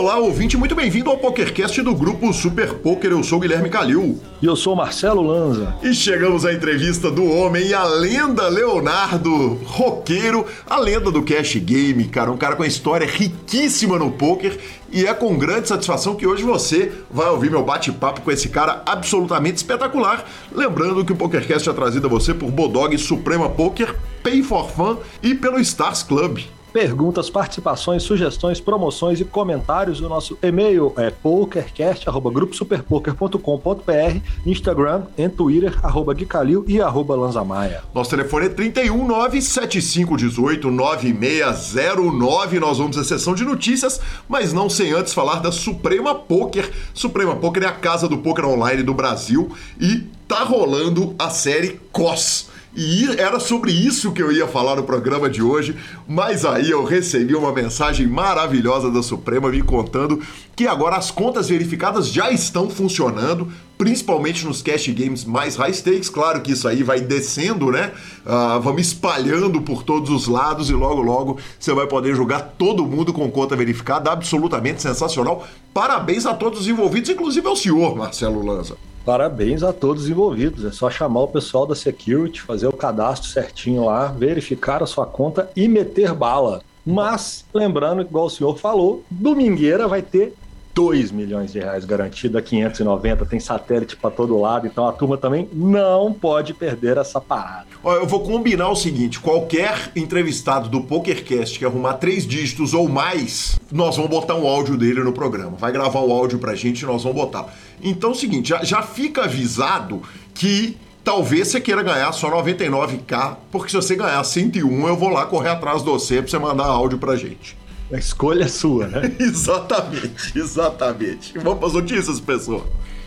Olá, ouvinte, muito bem-vindo ao PokerCast do grupo Super Poker. Eu sou o Guilherme Calil. E eu sou o Marcelo Lanza. E chegamos à entrevista do homem e a lenda Leonardo, roqueiro, a lenda do cash game, cara, um cara com uma história riquíssima no poker. E é com grande satisfação que hoje você vai ouvir meu bate-papo com esse cara absolutamente espetacular. Lembrando que o PokerCast é trazido a você por Bodog Suprema Poker, Pay for Fun e pelo Stars Club perguntas, participações, sugestões, promoções e comentários. O nosso e-mail é pokercast.gruposuperpoker.com.br, Instagram e Twitter, arroba Guicalil e arroba Lanzamaia. Nosso telefone é 31 97518 9609. Nós vamos à sessão de notícias, mas não sem antes falar da Suprema Poker. Suprema Poker é a casa do poker online do Brasil e tá rolando a série COS e era sobre isso que eu ia falar no programa de hoje, mas aí eu recebi uma mensagem maravilhosa da Suprema me contando que agora as contas verificadas já estão funcionando, principalmente nos cash games mais high stakes. Claro que isso aí vai descendo, né? Uh, vamos espalhando por todos os lados e logo, logo você vai poder jogar todo mundo com conta verificada. Absolutamente sensacional. Parabéns a todos os envolvidos, inclusive ao senhor, Marcelo Lanza. Parabéns a todos os envolvidos. É só chamar o pessoal da Security, fazer o cadastro certinho lá, verificar a sua conta e meter bala. Mas, lembrando, igual o senhor falou, domingueira vai ter 2 milhões de reais garantido a 590, tem satélite para todo lado, então a turma também não pode perder essa parada. Ó, eu vou combinar o seguinte: qualquer entrevistado do PokerCast que arrumar três dígitos ou mais, nós vamos botar um áudio dele no programa. Vai gravar o áudio pra gente e nós vamos botar. Então é o seguinte, já, já fica avisado que talvez você queira ganhar só 99k, porque se você ganhar 101, eu vou lá correr atrás de você pra você mandar áudio pra gente. A escolha é sua, né? exatamente, exatamente. Vamos para as notícias, pessoal.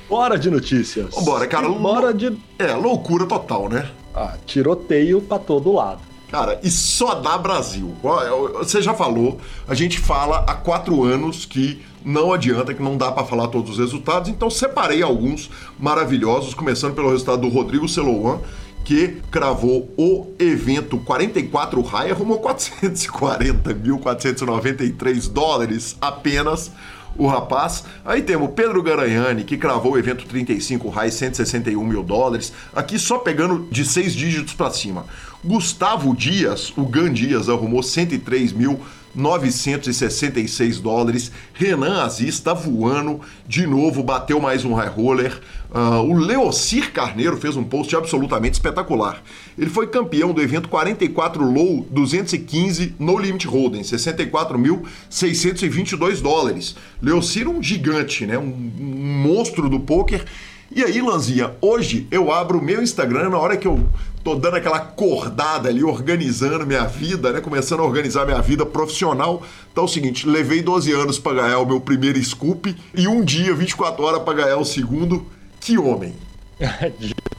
Bora de notícias. Bora, cara. Bora de. É, loucura total, né? Ah, tiroteio para todo lado. Cara, e só dá Brasil. Você já falou, a gente fala há quatro anos que não adianta, que não dá para falar todos os resultados, então separei alguns maravilhosos, começando pelo resultado do Rodrigo Celouan, que cravou o evento 44 High, arrumou 440.493 dólares apenas o rapaz. Aí temos Pedro Garanhani, que cravou o evento 35 High, 161 mil dólares. Aqui só pegando de seis dígitos para cima. Gustavo Dias, o Gan Dias, arrumou 103 mil 966 dólares. Renan Aziz está voando de novo, bateu mais um high roller. Uh, o Leocir Carneiro fez um post absolutamente espetacular. Ele foi campeão do evento 44 Low 215 No Limit Hold'em, 64.622 dólares. Leocir um gigante, né? Um, um monstro do poker. E aí, Lanzinha, hoje eu abro o meu Instagram na hora que eu tô dando aquela acordada ali, organizando minha vida, né? Começando a organizar minha vida profissional. Então é o seguinte, levei 12 anos para ganhar o meu primeiro scoop e um dia, 24 horas para ganhar o segundo. Que homem!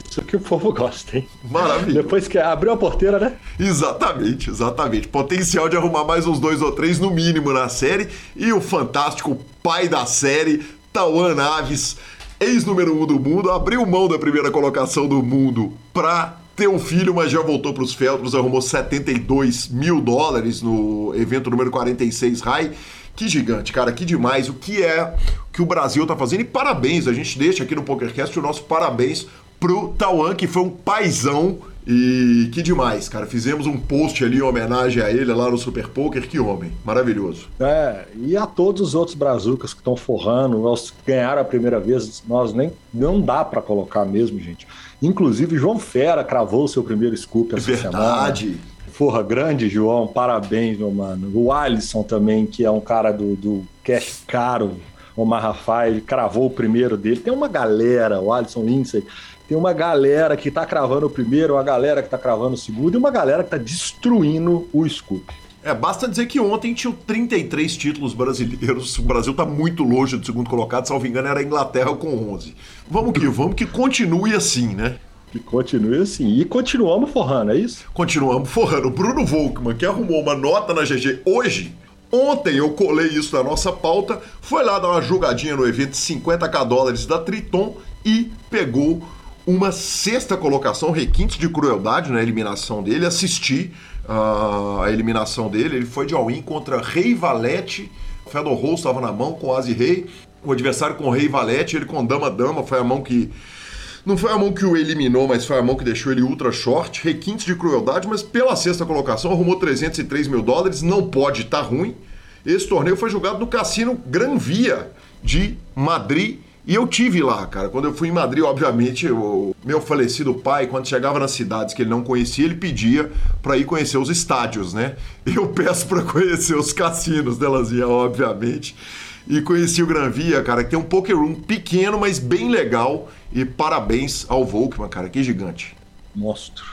Isso que o povo gosta, hein? Maravilha. Depois que abriu a porteira, né? Exatamente, exatamente. Potencial de arrumar mais uns dois ou três no mínimo na série. E o fantástico pai da série, Tawan Aves, ex-número um do mundo, abriu mão da primeira colocação do mundo pra ter um filho, mas já voltou para os Feltros, arrumou 72 mil dólares no evento número 46 High. Que gigante, cara, que demais. O que é que o Brasil tá fazendo? E parabéns, a gente deixa aqui no PokerCast o nosso parabéns pro Tauan, que foi um paizão e que demais, cara. Fizemos um post ali em homenagem a ele lá no Super Poker. Que homem, maravilhoso. É, e a todos os outros brazucas que estão forrando, nós ganharam a primeira vez, nós nem não dá para colocar mesmo, gente. Inclusive, João Fera cravou o seu primeiro scoop essa Verdade. semana. Forra grande, João, parabéns, meu mano. O Alisson também, que é um cara do, do cash caro, o Rafael, cravou o primeiro dele. Tem uma galera, o Alisson Lindsay, tem uma galera que tá cravando o primeiro, uma galera que tá cravando o segundo e uma galera que tá destruindo o scoop. É, basta dizer que ontem tinham 33 títulos brasileiros. O Brasil está muito longe do segundo colocado, salvo engano, era a Inglaterra com 11. Vamos que vamos, que continue assim, né? Que continue assim. E continuamos forrando, é isso? Continuamos forrando. O Bruno Volkman, que arrumou uma nota na GG hoje, Ontem eu colei isso na nossa pauta, foi lá dar uma jogadinha no evento 50k dólares da Triton e pegou uma sexta colocação, requintes de crueldade na eliminação dele. Assisti a eliminação dele, ele foi de all-in contra Rei Valete, O Fedor Rose estava na mão com o Asi Rei, o adversário com o Rei Valete, ele com Dama-Dama, foi a mão que. Não foi a mão que o eliminou, mas foi a mão que deixou ele ultra short, requintes de crueldade, mas pela sexta colocação arrumou 303 mil dólares, não pode estar tá ruim. Esse torneio foi jogado no Cassino Gran Via de Madrid e eu tive lá, cara. Quando eu fui em Madrid, obviamente, o meu falecido pai, quando chegava nas cidades que ele não conhecia, ele pedia para ir conhecer os estádios, né? Eu peço para conhecer os cassinos delas, obviamente. E conheci o Gran Via, cara, que tem um poker room pequeno, mas bem legal. E parabéns ao Volkman, cara, que gigante. Monstro.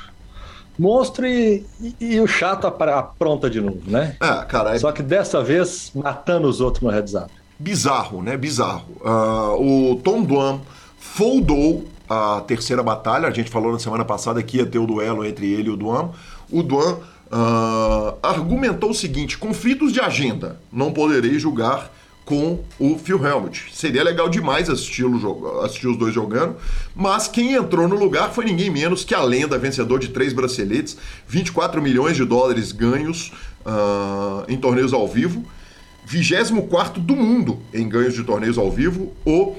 Monstro e, e, e o chato apronta de novo, né? É, cara. É... Só que dessa vez matando os outros no heads up bizarro, né? Bizarro. Uh, o Tom Duan foldou a terceira batalha. A gente falou na semana passada que ia ter o duelo entre ele e o Duan. O Duan uh, argumentou o seguinte: conflitos de agenda. Não poderei julgar com o Phil Helmut. Seria legal demais assistir, assistir os dois jogando, mas quem entrou no lugar foi ninguém menos que a lenda vencedor de três braceletes, 24 milhões de dólares ganhos uh, em torneios ao vivo 24 do mundo em ganhos de torneios ao vivo, o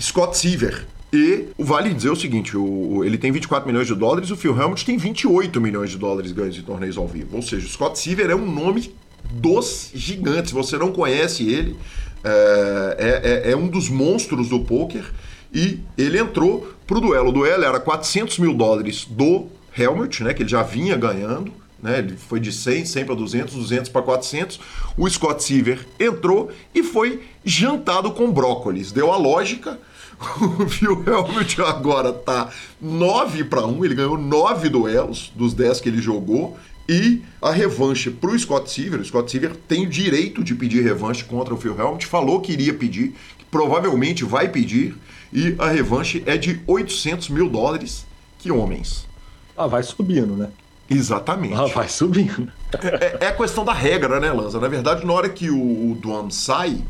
Scott Seaver. E vale dizer o seguinte: o, ele tem 24 milhões de dólares, o Phil Helmut tem 28 milhões de dólares ganhos de torneios ao vivo. Ou seja, o Scott Seaver é um nome dos gigantes. Você não conhece ele, é, é, é um dos monstros do poker. E ele entrou pro duelo. O duelo era 400 mil dólares do Helmut, né, que ele já vinha ganhando. Né? Ele foi de 100, 100 para 200, 200 para 400. O Scott Seaver entrou e foi jantado com brócolis. Deu a lógica. O Phil Helmut agora tá 9 para 1. Ele ganhou 9 duelos dos 10 que ele jogou. E a revanche para o Scott Seaver. O Scott Seaver tem o direito de pedir revanche contra o Phil Helmut. Falou que iria pedir, que provavelmente vai pedir. E a revanche é de 800 mil dólares. Que homens. Ah, vai subindo, né? Exatamente. Ela vai subindo. É, é, a questão da regra, né, Lanza? Na verdade, na hora que o, o Duam sai,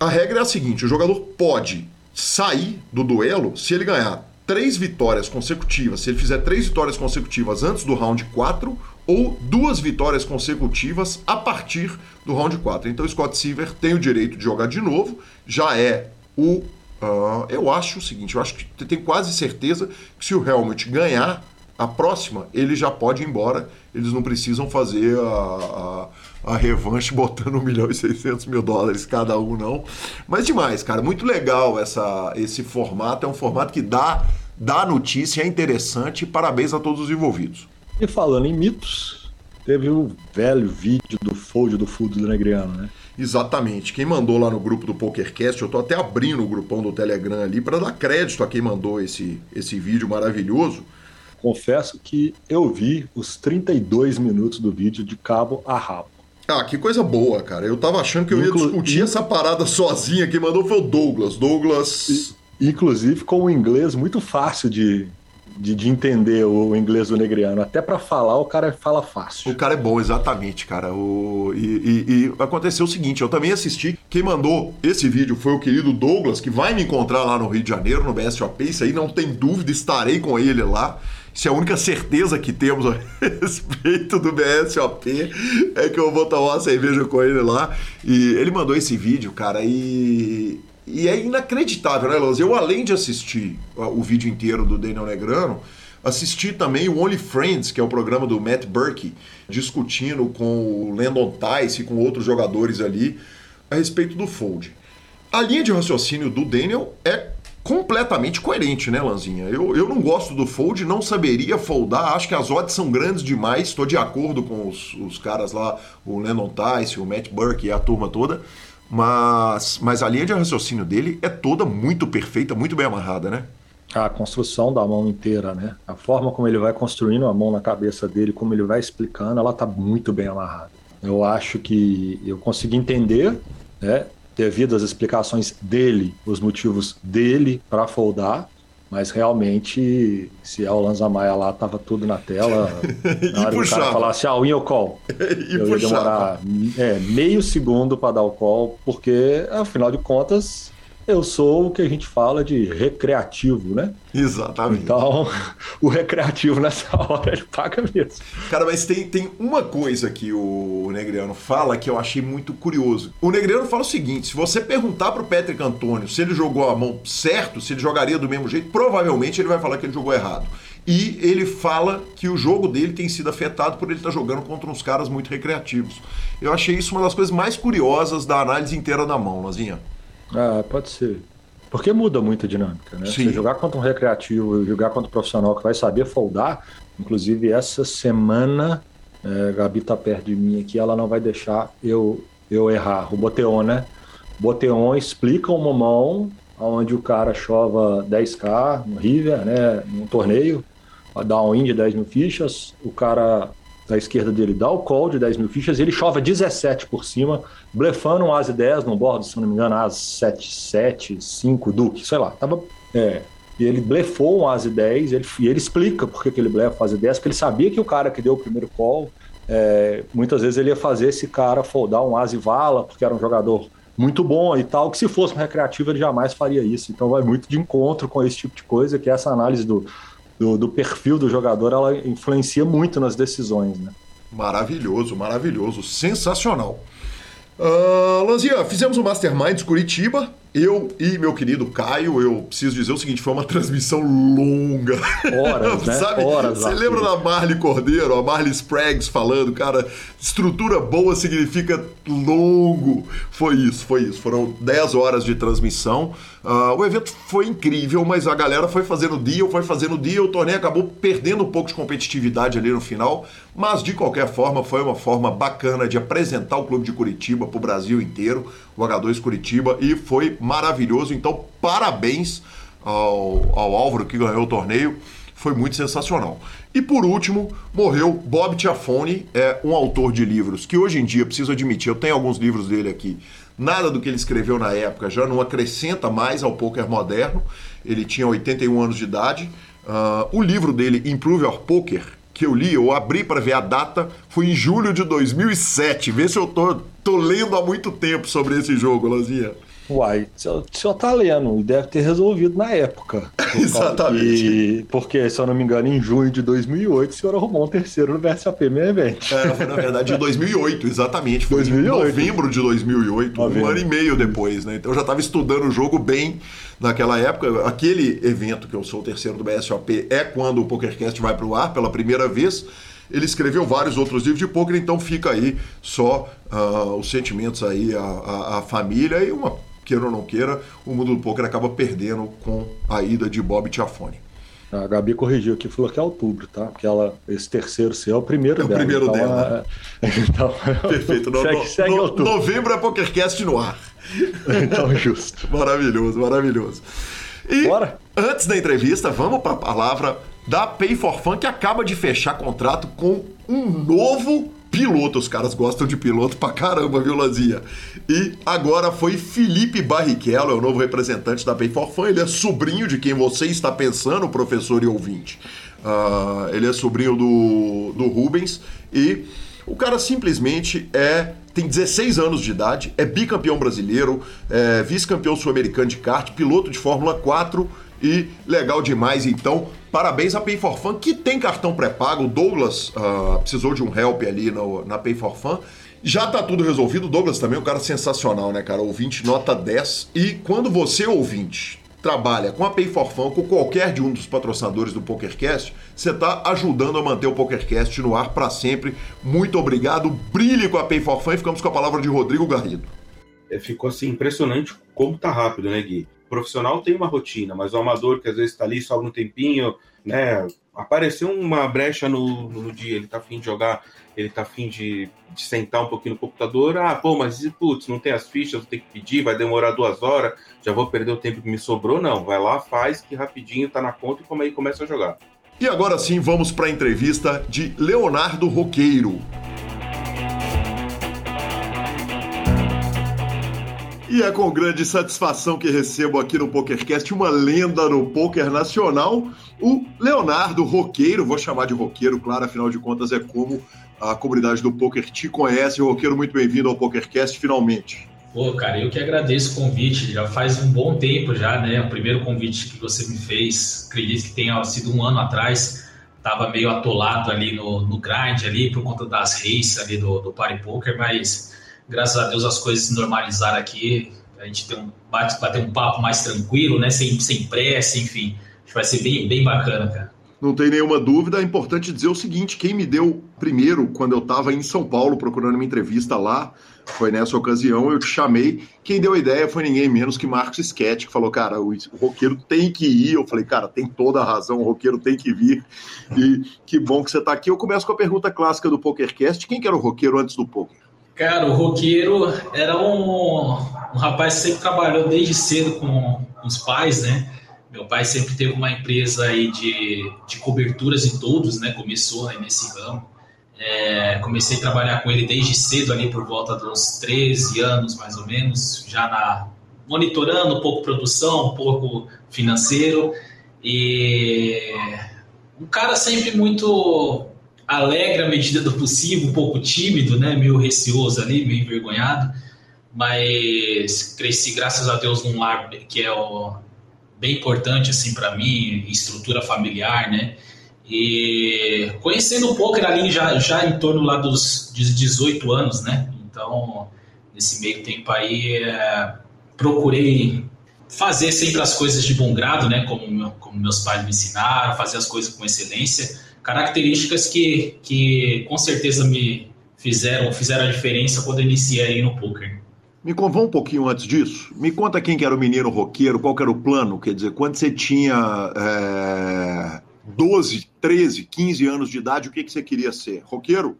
a regra é a seguinte: o jogador pode sair do duelo se ele ganhar três vitórias consecutivas, se ele fizer três vitórias consecutivas antes do round 4 ou duas vitórias consecutivas a partir do round 4. Então, o Scott Silver tem o direito de jogar de novo, já é o. Uh, eu acho o seguinte: eu acho que tenho quase certeza que se o Helmut ganhar a próxima, ele já pode ir embora. Eles não precisam fazer a, a, a revanche botando 1 milhão e 600 mil dólares cada um, não. Mas demais, cara. Muito legal essa, esse formato. É um formato que dá, dá notícia, é interessante. Parabéns a todos os envolvidos. E falando em mitos, teve o velho vídeo do fold do fundo do Negriano, né? Exatamente. Quem mandou lá no grupo do PokerCast, eu tô até abrindo o grupão do Telegram ali para dar crédito a quem mandou esse, esse vídeo maravilhoso confesso que eu vi os 32 minutos do vídeo de cabo a rabo. Ah, que coisa boa, cara. Eu tava achando que eu Inclu ia discutir essa parada sozinha. Quem mandou foi o Douglas. Douglas. Inclusive com o inglês muito fácil de, de, de, entender o inglês do negriano. Até para falar, o cara fala fácil. O cara é bom, exatamente, cara. O, e, e, e, aconteceu o seguinte: eu também assisti. Quem mandou esse vídeo foi o querido Douglas, que vai me encontrar lá no Rio de Janeiro, no BSOP. Isso aí não tem dúvida, estarei com ele lá. Se a única certeza que temos a respeito do BSOP é que eu vou tomar uma cerveja com ele lá. E ele mandou esse vídeo, cara, e. E é inacreditável, né, Lance? Eu, além de assistir o vídeo inteiro do Daniel Negrano, assisti também o Only Friends, que é o programa do Matt Burke, discutindo com o Landon Tice e com outros jogadores ali a respeito do Fold. A linha de raciocínio do Daniel é completamente coerente, né, Lanzinha? Eu, eu não gosto do fold, não saberia foldar, acho que as odds são grandes demais, estou de acordo com os, os caras lá, o Lennon Tice, o Matt Burke e a turma toda, mas, mas a linha de raciocínio dele é toda muito perfeita, muito bem amarrada, né? A construção da mão inteira, né? A forma como ele vai construindo a mão na cabeça dele, como ele vai explicando, ela tá muito bem amarrada. Eu acho que eu consegui entender, né? Devido às explicações dele, os motivos dele para foldar, mas realmente, se é o Lanza Maia lá, tava tudo na tela. Na hora do cara falasse, ah, win ou call. e eu ia demorar é, meio segundo para dar o call, porque, afinal de contas, eu sou o que a gente fala de recreativo, né? Exatamente. Então, o recreativo nessa hora ele paga mesmo. Cara, mas tem, tem uma coisa que o Negriano fala que eu achei muito curioso. O Negriano fala o seguinte: se você perguntar pro Patrick Antônio se ele jogou a mão certo, se ele jogaria do mesmo jeito, provavelmente ele vai falar que ele jogou errado. E ele fala que o jogo dele tem sido afetado por ele estar jogando contra uns caras muito recreativos. Eu achei isso uma das coisas mais curiosas da análise inteira da mão, Lazinha. Ah, pode ser. Porque muda muito a dinâmica, né? Sim. Você jogar contra um recreativo jogar contra um profissional que vai saber foldar, inclusive essa semana, é, Gabi tá perto de mim aqui, ela não vai deixar eu, eu errar. O Boteon, né? Boteon explica uma mão onde o cara chova 10k no River, né? Num torneio, dá um win de 10 mil fichas, o cara da esquerda dele dá o call de 10 mil fichas, ele chova 17 por cima, blefando um As 10 no bordo, se não me engano, As 7, 7, 5, Duque, sei lá. Tava, é, e ele blefou um As 10, ele, e ele explica por que, ele blefa As 10, porque ele sabia que o cara que deu o primeiro call, é, muitas vezes ele ia fazer esse cara foldar um As vala, porque era um jogador muito bom e tal, que se fosse um recreativo ele jamais faria isso. Então vai muito de encontro com esse tipo de coisa, que é essa análise do do, do perfil do jogador, ela influencia muito nas decisões, né? Maravilhoso, maravilhoso, sensacional. Uh, fizemos o Masterminds Curitiba, eu e meu querido Caio, eu preciso dizer o seguinte, foi uma transmissão longa. Horas, né? Sabe? Horas. Você lembra da Marley Cordeiro, a Marley Spragues falando, cara, estrutura boa significa longo. Foi isso, foi isso. Foram 10 horas de transmissão. Uh, o evento foi incrível, mas a galera foi fazendo deal, foi fazendo deal, o torneio acabou perdendo um pouco de competitividade ali no final, mas de qualquer forma foi uma forma bacana de apresentar o clube de Curitiba para o Brasil inteiro, o H2 Curitiba, e foi maravilhoso. Então, parabéns ao, ao Álvaro que ganhou o torneio, foi muito sensacional. E por último, morreu Bob Tiafone, é um autor de livros que hoje em dia, preciso admitir, eu tenho alguns livros dele aqui Nada do que ele escreveu na época já não acrescenta mais ao poker moderno. Ele tinha 81 anos de idade. Uh, o livro dele, Improve Your Poker, que eu li, eu abri para ver a data, foi em julho de 2007. Vê se eu tô, tô lendo há muito tempo sobre esse jogo, Lazinha. Uai, o senhor tá lendo deve ter resolvido na época. Exatamente. E, porque, se eu não me engano, em junho de 2008, o senhor arrumou um terceiro no VSAP Main Event. É, foi na verdade em 2008, exatamente. Foi 2008. em novembro de 2008, novembro. um ano e meio depois, né? Então eu já estava estudando o jogo bem naquela época. Aquele evento que eu sou o terceiro do BSOP é quando o PokerCast vai para o ar pela primeira vez. Ele escreveu vários outros livros de poker, então fica aí só uh, os sentimentos aí, a, a, a família e uma queira ou não queira, o mundo do poker acaba perdendo com a ida de Bob Tiafone. A Gabi corrigiu aqui, falou que é outubro, tá? Porque ela, esse terceiro seu é o primeiro é o dela. primeiro então, dela. É... Então, Perfeito. No, segue, segue no, novembro é PokerCast no ar. Então, justo. maravilhoso, maravilhoso. E Bora. antes da entrevista, vamos para a palavra da Pay for Fun, que acaba de fechar contrato com um novo piloto. Os caras gostam de piloto pra caramba, viu, Lazia? E agora foi Felipe Barrichello, é o novo representante da Pay for Fun. Ele é sobrinho de quem você está pensando, professor e ouvinte. Uh, ele é sobrinho do, do Rubens e o cara simplesmente é tem 16 anos de idade, é bicampeão brasileiro, é vice-campeão sul-americano de kart, piloto de Fórmula 4 e legal demais. Então, parabéns a Pay for Fun, que tem cartão pré-pago. Douglas uh, precisou de um help ali no, na Pay for Fun. Já tá tudo resolvido. Douglas também é um cara sensacional, né, cara? Ouvinte nota 10. E quando você, ouvinte, trabalha com a Pay for Fun, com qualquer de um dos patrocinadores do PokerCast, você está ajudando a manter o PokerCast no ar para sempre. Muito obrigado. Brilhe com a Pay for Fun e ficamos com a palavra de Rodrigo Garrido. É, ficou assim impressionante como tá rápido, né, Gui? profissional tem uma rotina, mas o amador que às vezes está ali só um tempinho, né? Apareceu uma brecha no, no dia, ele tá afim de jogar, ele tá afim de, de sentar um pouquinho no computador. Ah, pô, mas putz, não tem as fichas, vou ter que pedir, vai demorar duas horas, já vou perder o tempo que me sobrou. Não, vai lá, faz que rapidinho tá na conta e como aí começa a jogar. E agora sim, vamos para a entrevista de Leonardo Roqueiro. E é com grande satisfação que recebo aqui no PokerCast uma lenda no poker nacional, o Leonardo Roqueiro. Vou chamar de Roqueiro, claro, afinal de contas é como a comunidade do poker te conhece. Roqueiro, muito bem-vindo ao PokerCast, finalmente. Pô, cara, eu que agradeço o convite. Já faz um bom tempo já, né? O primeiro convite que você me fez, acredito que tenha sido um ano atrás. Tava meio atolado ali no, no grind ali por conta das races ali do, do Party Poker, mas graças a Deus as coisas se normalizaram aqui. A gente tem um, bate, bater um papo mais tranquilo, né? Sem, sem pressa, enfim. Acho que vai ser bem, bem bacana, cara. Não tem nenhuma dúvida. É importante dizer o seguinte: quem me deu primeiro, quando eu estava em São Paulo procurando uma entrevista lá, foi nessa ocasião, eu te chamei. Quem deu a ideia foi ninguém menos que Marcos Sketch, que falou, cara, o, roqueiro tem que ir. Eu falei, cara, tem toda a razão, o roqueiro tem que vir. E que bom que você está aqui. Eu começo com a pergunta clássica do PokerCast: quem que era o roqueiro antes do poker? Cara, o roqueiro era um, um rapaz que sempre trabalhou desde cedo com, com os pais, né? Meu pai sempre teve uma empresa aí de, de coberturas e todos, né? Começou aí nesse ramo. É, comecei a trabalhar com ele desde cedo, ali por volta dos 13 anos, mais ou menos, já na, monitorando um pouco produção, um pouco financeiro. E um cara sempre muito alegre à medida do possível, um pouco tímido, né? Meio receoso ali, meio envergonhado. Mas cresci, graças a Deus, num lar que é o, bem importante assim para mim, estrutura familiar, né? E conhecendo o poker ali já, já em torno lá dos 18 anos, né? Então, nesse meio tempo aí, é, procurei fazer sempre as coisas de bom grado, né? Como, meu, como meus pais me ensinaram, fazer as coisas com excelência. Características que, que com certeza me fizeram, fizeram a diferença quando iniciei aí no poker. Me convá um pouquinho antes disso. Me conta quem que era o menino roqueiro, qual era o plano. Quer dizer, quando você tinha é, 12, 13, 15 anos de idade, o que, que você queria ser? Roqueiro?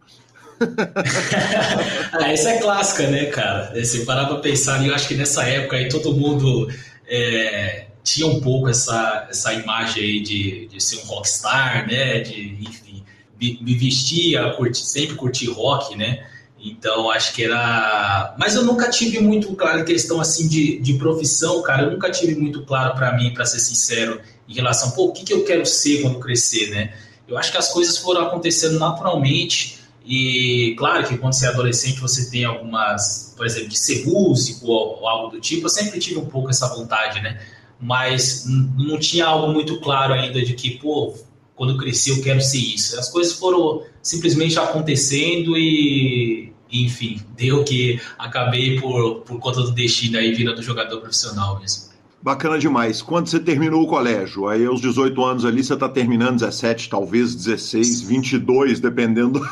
ah, essa é clássica, né, cara? Se parar pra pensar, eu acho que nessa época aí todo mundo é, tinha um pouco essa, essa imagem aí de, de ser um rockstar, né? De, enfim, me vestia, curti, sempre curti rock, né? Então, acho que era. Mas eu nunca tive muito claro questão assim de, de profissão, cara. Eu nunca tive muito claro para mim, para ser sincero, em relação, pô, o que, que eu quero ser quando crescer, né? Eu acho que as coisas foram acontecendo naturalmente. E claro que quando você é adolescente você tem algumas, por exemplo, de ser músico ou, ou algo do tipo. Eu sempre tive um pouco essa vontade, né? Mas não tinha algo muito claro ainda de que, pô, quando eu crescer eu quero ser isso. As coisas foram simplesmente acontecendo e, enfim, deu que acabei por, por conta do destino aí do jogador profissional mesmo. Bacana demais. Quando você terminou o colégio, aí aos 18 anos ali, você está terminando 17, talvez 16, 22, dependendo do,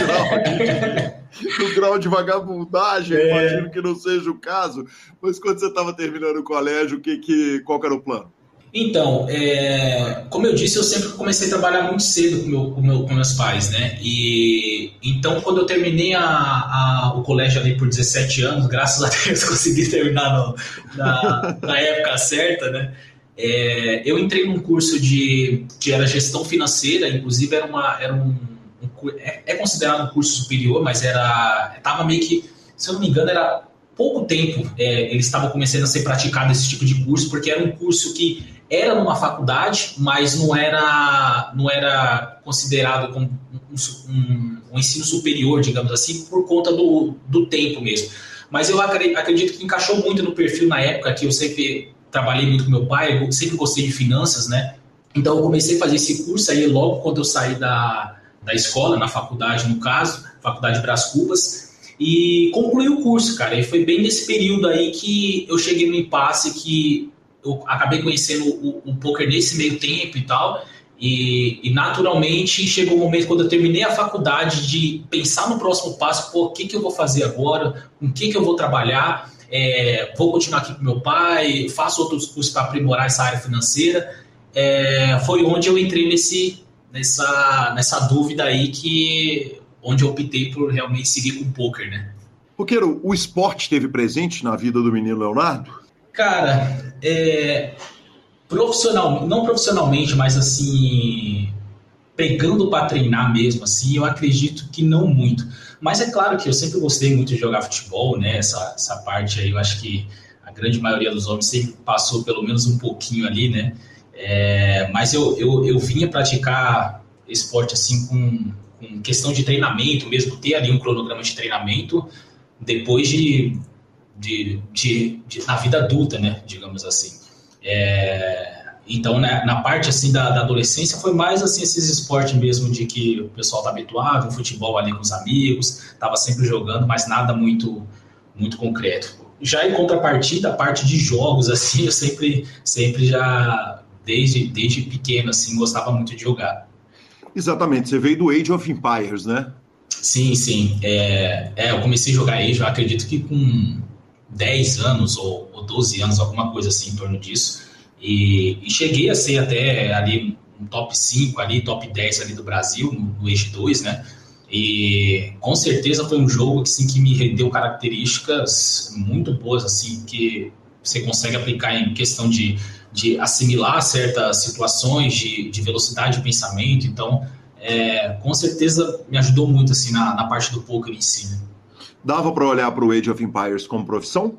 grau de, do grau de vagabundagem, é. imagino que não seja o caso. Mas quando você estava terminando o colégio, que, que, qual era o plano? Então, é, como eu disse, eu sempre comecei a trabalhar muito cedo com, meu, com, meu, com meus pais, né? E então, quando eu terminei a, a, o colégio ali por 17 anos, graças a Deus consegui terminar no, na, na, época certa, né? É, eu entrei num curso de que era gestão financeira, inclusive era uma era um, um é, é, considerado um curso superior, mas era estava meio que, se eu não me engano, era pouco tempo é, eles estavam começando a ser praticado esse tipo de curso, porque era um curso que era numa faculdade, mas não era, não era considerado como um, um, um ensino superior, digamos assim, por conta do, do tempo mesmo. Mas eu acredito que encaixou muito no perfil na época que eu sempre trabalhei muito com meu pai, eu sempre gostei de finanças, né? Então eu comecei a fazer esse curso aí logo quando eu saí da, da escola, na faculdade no caso, Faculdade Brás Cubas, e concluí o curso, cara. E foi bem nesse período aí que eu cheguei no impasse que eu acabei conhecendo o, o poker nesse meio tempo e tal. E, e, naturalmente chegou o um momento quando eu terminei a faculdade de pensar no próximo passo, pô, o que, que eu vou fazer agora, com o que, que eu vou trabalhar, é, vou continuar aqui com meu pai, faço outros cursos para aprimorar essa área financeira. É, foi onde eu entrei nesse, nessa, nessa dúvida aí que onde eu optei por realmente seguir com o poker, né? O esporte esteve presente na vida do menino Leonardo? Cara, é, profissional, não profissionalmente, mas assim, pegando para treinar mesmo, assim, eu acredito que não muito. Mas é claro que eu sempre gostei muito de jogar futebol, né? Essa, essa parte aí, eu acho que a grande maioria dos homens sempre passou pelo menos um pouquinho ali, né? É, mas eu, eu, eu vinha praticar esporte assim com, com questão de treinamento mesmo, ter ali um cronograma de treinamento depois de de, de, de, na vida adulta, né? Digamos assim. É, então, né, na parte assim da, da, adolescência foi mais assim esses esportes mesmo de que o pessoal tá habituado, o futebol ali com os amigos, tava sempre jogando, mas nada muito muito concreto. Já em contrapartida, a parte de jogos assim, eu sempre sempre já desde desde pequeno assim gostava muito de jogar. Exatamente, você veio do Age of Empires, né? Sim, sim. É, é eu comecei a jogar Age, eu acredito que com 10 anos ou, ou 12 anos, alguma coisa assim em torno disso. E, e, cheguei a ser até ali um top 5 ali, top 10 ali do Brasil, no, no Age 2, né? E com certeza foi um jogo assim, que me rendeu características muito boas, assim, que você consegue aplicar em questão de, de assimilar certas situações, de, de velocidade de pensamento. Então, é, com certeza me ajudou muito assim na, na parte do poker em si. Né? Dava para olhar para o Age of Empires como profissão?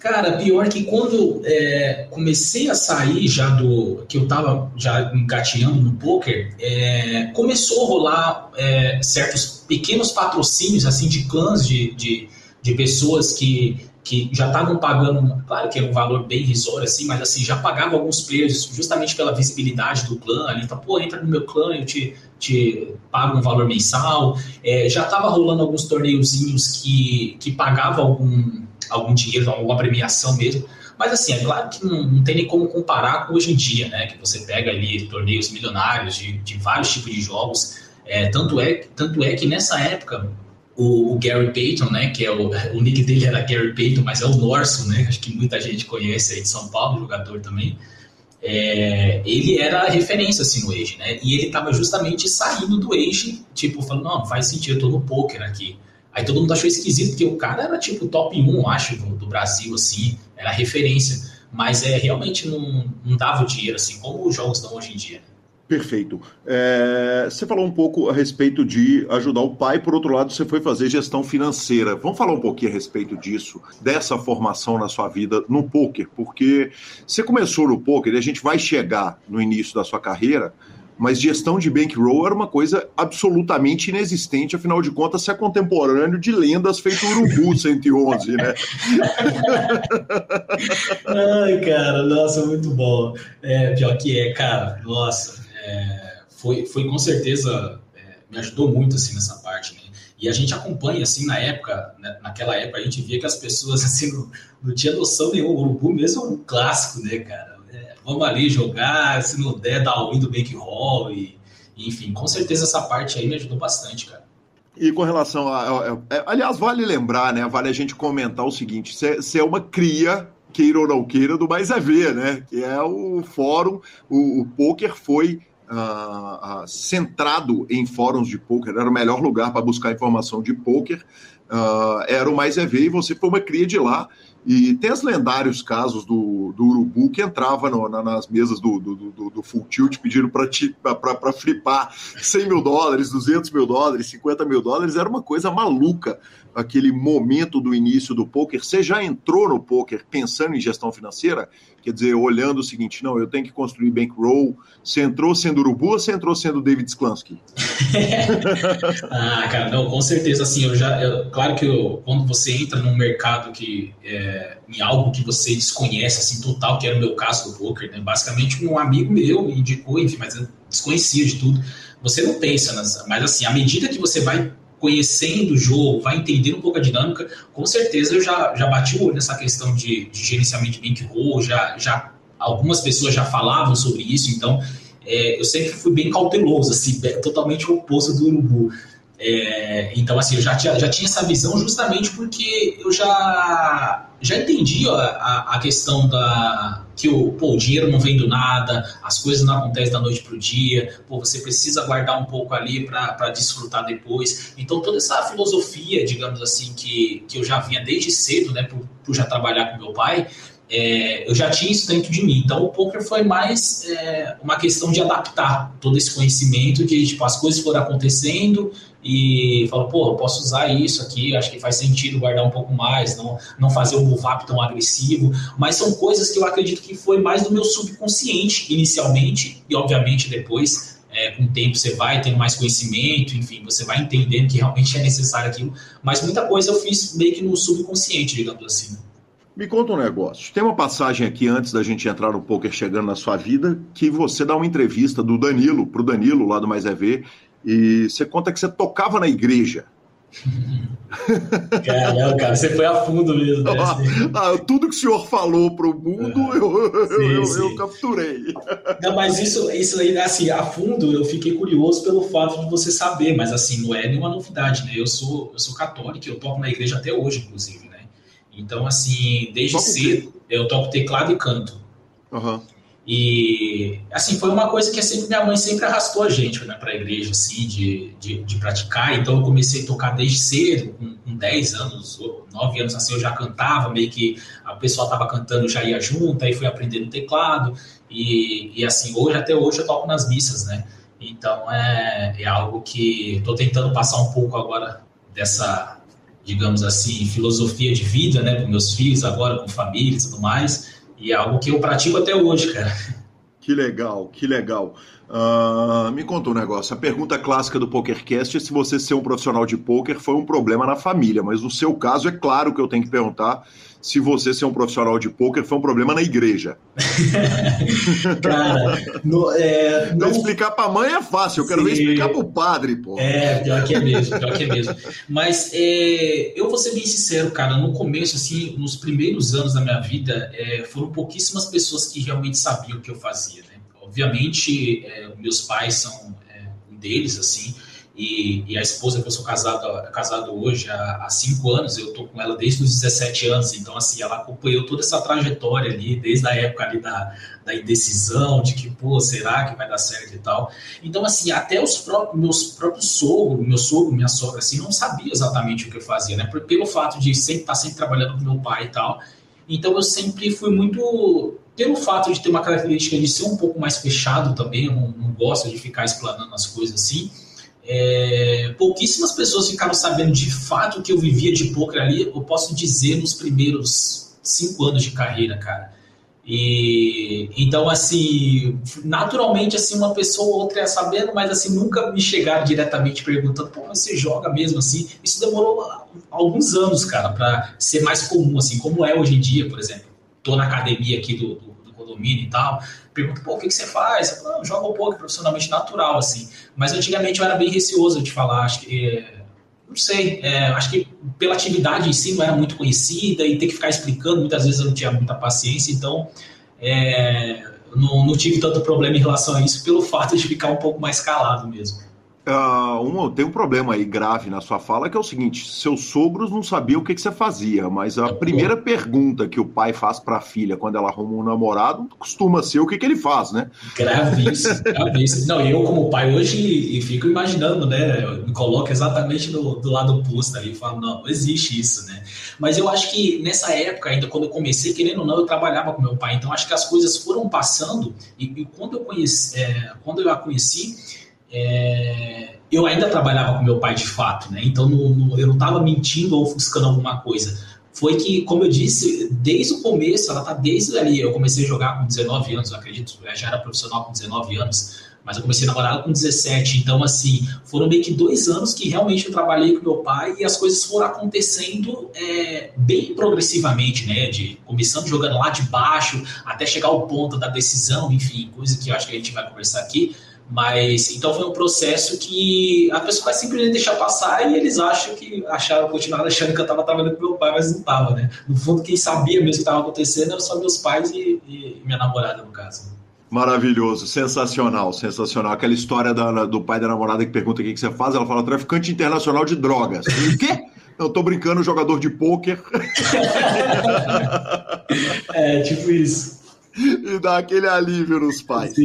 Cara, pior que quando é, comecei a sair já do. que eu tava já engateando no poker, é, começou a rolar é, certos pequenos patrocínios assim de clãs de, de, de pessoas que, que já estavam pagando, claro que é um valor bem risório assim, mas assim, já pagavam alguns players justamente pela visibilidade do clã ali, tá, pô, entra no meu clã, eu te, te pago um valor mensal. É, já tava rolando alguns torneiozinhos que, que pagavam algum algum dinheiro, alguma premiação mesmo. Mas assim, é claro que não, não, tem nem como comparar com hoje em dia, né? Que você pega ali torneios milionários de, de vários tipos de jogos. É, tanto, é, tanto é que nessa época o, o, Gary Payton, né? Que é o, o nick dele era Gary Payton, mas é o Norson, né? Acho que muita gente conhece aí de São Paulo, jogador também. É, ele era referência assim no Age, né? E ele estava justamente saindo do Age, tipo, falando, não, faz sentido, eu tô no poker aqui. Aí todo mundo achou esquisito, porque o cara era tipo top 1, acho, do, Brasil, assim, era referência. Mas é realmente não, não dava o dinheiro, assim, como os jogos dão hoje em dia. Perfeito. É, você falou um pouco a respeito de ajudar o pai, por outro lado, você foi fazer gestão financeira. Vamos falar um pouquinho a respeito disso, dessa formação na sua vida no poker, porque você começou no poker e a gente vai chegar no início da sua carreira mas gestão de bankroll era uma coisa absolutamente inexistente, afinal de contas, você é contemporâneo de lendas feito Urubu 111, né? Ai, cara, nossa, muito bom. É, pior que é, cara, nossa, é, foi, foi com certeza, é, me ajudou muito, assim, nessa parte, né? E a gente acompanha, assim, na época, né, naquela época, a gente via que as pessoas, assim, não, não tinha noção nenhuma. O Urubu mesmo é um clássico, né, cara? vamos ali jogar, se não der, o win do bankroll e, enfim, com certeza essa parte aí me ajudou bastante, cara. E com relação a, Aliás, vale lembrar, né? Vale a gente comentar o seguinte: você é uma cria, queira ou não queira, do Mais é Ver, né? Que é o fórum, o, o poker foi uh, centrado em fóruns de poker, era o melhor lugar para buscar informação de poker. Uh, era o Mais é Ver, e você foi uma cria de lá. E tem os lendários casos do, do Urubu que entrava no, na, nas mesas do, do, do, do Full Tilt pedindo para flipar 100 mil dólares, 200 mil dólares, 50 mil dólares. Era uma coisa maluca aquele momento do início do poker. Você já entrou no poker pensando em gestão financeira? Quer dizer, olhando o seguinte, não, eu tenho que construir bankroll. Você entrou sendo Urubu ou você entrou sendo David Sklansky? ah, cara, não, com certeza, assim, eu já, eu, claro que eu, quando você entra num mercado que, é, em algo que você desconhece, assim, total, que era o meu caso do poker, né, basicamente um amigo meu me indicou, enfim, mas eu desconhecia de tudo, você não pensa, nessa, mas assim, à medida que você vai conhecendo o jogo, vai entendendo um pouco a dinâmica, com certeza eu já, já bati o olho nessa questão de, de gerenciamento de bankroll, já, já algumas pessoas já falavam sobre isso, então é, eu sempre fui bem cauteloso, assim, totalmente o oposto do urubu. É, então, assim, eu já tinha, já tinha essa visão justamente porque eu já, já entendi a, a questão da que o, pô, o dinheiro não vem do nada, as coisas não acontecem da noite para o dia, pô, você precisa guardar um pouco ali para desfrutar depois. Então, toda essa filosofia, digamos assim, que, que eu já vinha desde cedo, né, por, por já trabalhar com meu pai, é, eu já tinha isso dentro de mim. Então, o poker foi mais é, uma questão de adaptar todo esse conhecimento, de tipo, as coisas foram acontecendo e falou, pô, eu posso usar isso aqui, acho que faz sentido guardar um pouco mais, não, não fazer o move tão agressivo. Mas são coisas que eu acredito que foi mais do meu subconsciente inicialmente, e obviamente depois é, com o tempo você vai tendo mais conhecimento, enfim, você vai entendendo que realmente é necessário aquilo, mas muita coisa eu fiz meio que no subconsciente, digamos assim. Me conta um negócio. Tem uma passagem aqui antes da gente entrar no poker chegando na sua vida que você dá uma entrevista do Danilo, pro Danilo lá do Mais É Ver, e você conta que você tocava na igreja. Caramba, cara, você foi a fundo mesmo. Né? Ah, tudo que o senhor falou pro mundo, eu, sim, eu, sim. eu, capturei. Não, mas isso, isso aí, assim, a fundo, eu fiquei curioso pelo fato de você saber, mas assim, não é nenhuma novidade, né? Eu sou, eu sou católico, eu toco na igreja até hoje, inclusive. Então, assim, desde cedo eu toco teclado e canto. Uhum. E, assim, foi uma coisa que sempre, minha mãe sempre arrastou a gente né, para a igreja, assim, de, de, de, praticar. Então, eu comecei a tocar desde cedo, com, com 10 anos, 9 anos, assim, eu já cantava, meio que o pessoal estava cantando, já ia junto, aí fui aprendendo teclado. E, e, assim, hoje, até hoje, eu toco nas missas, né? Então, é, é algo que estou tentando passar um pouco agora dessa digamos assim, filosofia de vida, né, com meus filhos agora, com família e tudo mais, e é algo que eu pratico até hoje, cara. Que legal, que legal. Uh, me conta um negócio. A pergunta clássica do PokerCast é se você ser um profissional de poker foi um problema na família, mas no seu caso é claro que eu tenho que perguntar se você ser um profissional de poker foi um problema na igreja. Cara, no, é, não... explicar para a mãe é fácil, eu quero Sim. ver explicar para o padre, pô. É, pior que é mesmo, pior que é mesmo. Mas é, eu vou ser bem sincero, cara, no começo, assim, nos primeiros anos da minha vida, é, foram pouquíssimas pessoas que realmente sabiam o que eu fazia, né? Obviamente, é, meus pais são é, um deles, assim, e, e, a esposa que eu sou casado, casado hoje há, há cinco anos, eu tô com ela desde os 17 anos, então assim, ela acompanhou toda essa trajetória ali, desde a época ali da, da indecisão, de que, pô, será que vai dar certo e tal. Então, assim, até os próprios, meus próprios sogros, meu sogro, minha sogra, assim, não sabia exatamente o que eu fazia, né, pelo fato de sempre estar tá sempre trabalhando com meu pai e tal, então eu sempre fui muito pelo fato de ter uma característica de ser um pouco mais fechado também, eu não, não gosto de ficar explanando as coisas assim, é, pouquíssimas pessoas ficaram sabendo de fato que eu vivia de poker ali, eu posso dizer, nos primeiros cinco anos de carreira, cara. E então, assim, naturalmente, assim, uma pessoa ou outra ia sabendo, mas assim, nunca me chegaram diretamente perguntando, pô, você joga mesmo assim? Isso demorou alguns anos, cara, para ser mais comum, assim, como é hoje em dia, por exemplo. Tô na academia aqui do, do, do condomínio e tal, pergunto, pô, o que, que você faz? Eu falo, não, jogo um pouco profissionalmente natural, assim. Mas antigamente eu era bem receoso de falar, acho que. É, não sei, é, acho que pela atividade em si não era muito conhecida e ter que ficar explicando, muitas vezes eu não tinha muita paciência, então é, não, não tive tanto problema em relação a isso pelo fato de ficar um pouco mais calado mesmo. Uh, um, tem um problema aí grave na sua fala que é o seguinte: seus sogros não sabiam o que, que você fazia, mas a primeira pergunta que o pai faz para a filha quando ela arruma um namorado costuma ser o que, que ele faz, né? Gravíssimo, gravíssimo. Não, eu, como pai, hoje fico imaginando, né? Eu me coloco exatamente do, do lado oposto ali falo: não, não existe isso, né? Mas eu acho que nessa época, ainda quando eu comecei, querendo ou não, eu trabalhava com meu pai, então acho que as coisas foram passando e, e quando, eu conheci, é, quando eu a conheci é, eu ainda trabalhava com meu pai de fato, né? Então no, no, eu não estava mentindo ou ofuscando alguma coisa. Foi que, como eu disse, desde o começo, ela tá desde ali. Eu comecei a jogar com 19 anos, eu acredito, eu já era profissional com 19 anos, mas eu comecei a namorar com 17. Então, assim, foram meio que dois anos que realmente eu trabalhei com meu pai e as coisas foram acontecendo é, bem progressivamente, né? De começando jogando lá de baixo até chegar ao ponto da decisão, enfim, coisa que eu acho que a gente vai conversar aqui. Mas então foi um processo que a pessoa vai simplesmente deixar passar e eles acham que acharam, continuaram achando que eu estava trabalhando com meu pai, mas não estava, né? No fundo, quem sabia mesmo o que estava acontecendo eram só meus pais e, e, minha namorada, no caso. Maravilhoso, sensacional, sensacional. Aquela história da, do pai da namorada que pergunta o que, que você faz, ela fala traficante internacional de drogas. O quê? Eu tô brincando, jogador de pôquer. é, tipo isso. E dá aquele alívio nos pais. Sim.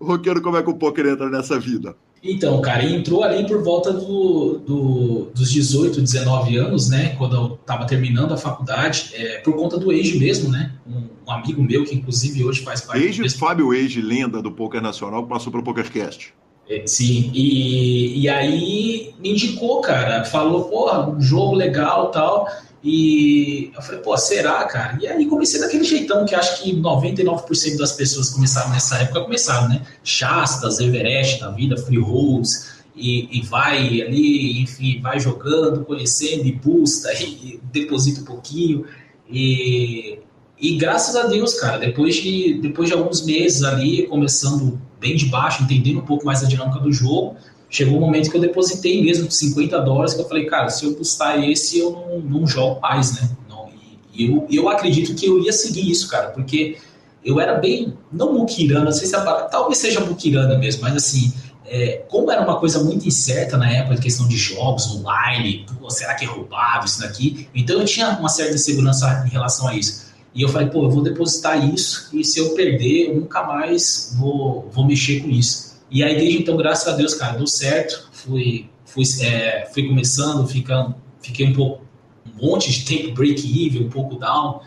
Roqueiro, como é que o poker entra nessa vida? Então, cara, entrou ali por volta do, do, dos 18, 19 anos, né? Quando eu tava terminando a faculdade, é, por conta do Age mesmo, né? Um, um, amigo meu que, inclusive, hoje faz parte. Age, do Fábio Age, lenda do Poker Nacional, que passou pelo PokerCast. É, sim, e, e aí me indicou, cara. Falou, porra, um jogo legal tal. E eu falei, pô, será, cara? E aí comecei daquele jeitão que acho que 99% das pessoas começaram nessa época, começaram, né? Shastas, Everest da vida, Free Rolls, e, e, vai ali, enfim, vai jogando, conhecendo, e busta, e, e deposita um pouquinho. E, e graças a Deus, cara, depois de, depois de alguns meses ali, começando bem de baixo, entendendo um pouco mais a dinâmica do jogo, chegou um momento que eu depositei mesmo 50 dólares, que eu falei, cara, se eu custar esse, eu não, não jogo mais, né? Não, e eu, eu acredito que eu ia seguir isso, cara, porque eu era bem, não muquirana, não sei se a palavra, talvez seja muquirana mesmo, mas assim, é, como era uma coisa muito incerta na época, questão de jogos online, pô, será que é roubado isso daqui? Então eu tinha uma certa insegurança em relação a isso. E eu falei, pô, eu vou depositar isso e se eu perder, eu nunca mais vou, vou mexer com isso. E aí, desde então, graças a Deus, cara, deu certo. Fui, fui, é, fui começando, ficando, fiquei um pouco, um monte de tempo break-even, um pouco down.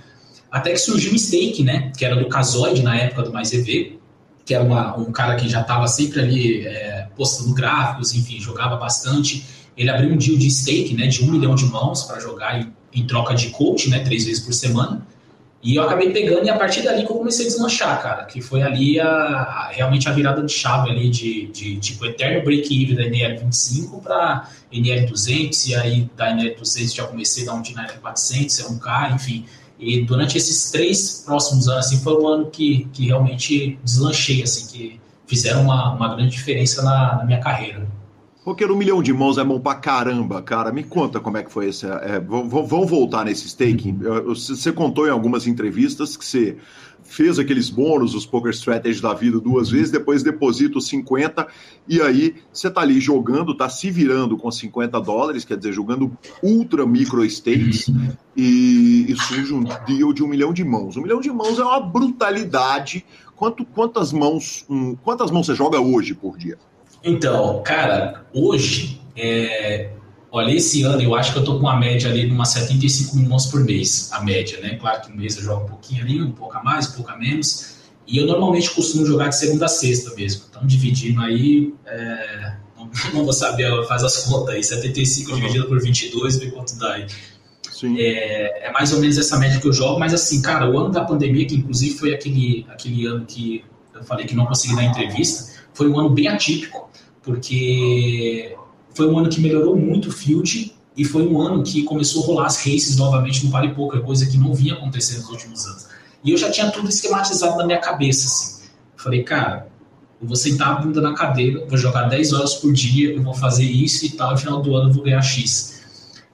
Até que surgiu o Stake, né? Que era do Casoide na época do Mais EV, que era uma, um cara que já estava sempre ali é, postando gráficos, enfim, jogava bastante. Ele abriu um deal de stake, né? De um milhão de mãos para jogar em, em, troca de coach, né? Três vezes por semana. E eu acabei pegando e a partir dali que eu comecei a deslanchar, cara, que foi ali a, a realmente a virada de chave ali de, de tipo eterno break-even da NL25 para NL200 e aí da NL200 já comecei a dar um de NL400, é um K, enfim, e durante esses três próximos anos, assim, foi um ano que, que realmente deslanchei, assim, que fizeram uma, uma grande diferença na, na minha carreira. Porque um milhão de mãos é bom pra caramba, cara. Me conta como é que foi esse. É, vamos voltar nesse staking. Você contou em algumas entrevistas que você fez aqueles bônus, os poker strategy da vida duas vezes, depois deposita os 50 e aí você tá ali jogando, tá se virando com 50 dólares, quer dizer, jogando ultra micro stakes e, e surge um deal de um milhão de mãos. Um milhão de mãos é uma brutalidade. Quanto, quantas mãos, um, quantas mãos você joga hoje por dia? Então, cara, hoje é, Olha, esse ano eu acho que eu tô com uma média ali de umas 75 mil mãos por mês, a média, né? Claro que um mês eu jogo um pouquinho ali, um pouco a mais, um pouco a menos. E eu normalmente costumo jogar de segunda a sexta mesmo. Então, dividindo aí, é, não, não, vou saber, faz as contas aí, 75 uhum. dividido por 22, vê quanto dá aí. É, é, mais ou menos essa média que eu jogo, mas assim, cara, o ano da pandemia, que inclusive foi aquele, aquele ano que eu falei que não consegui dar entrevista, foi um ano bem atípico, porque foi um ano que melhorou muito o field e foi um ano que começou a rolar as races novamente no Vale Poker, coisa que não vinha acontecendo nos últimos anos. E eu já tinha tudo esquematizado na minha cabeça, assim. Falei, cara, eu vou sentar a bunda na cadeira, vou jogar 10 horas por dia, eu vou fazer isso e tal, no final do ano eu vou ganhar X.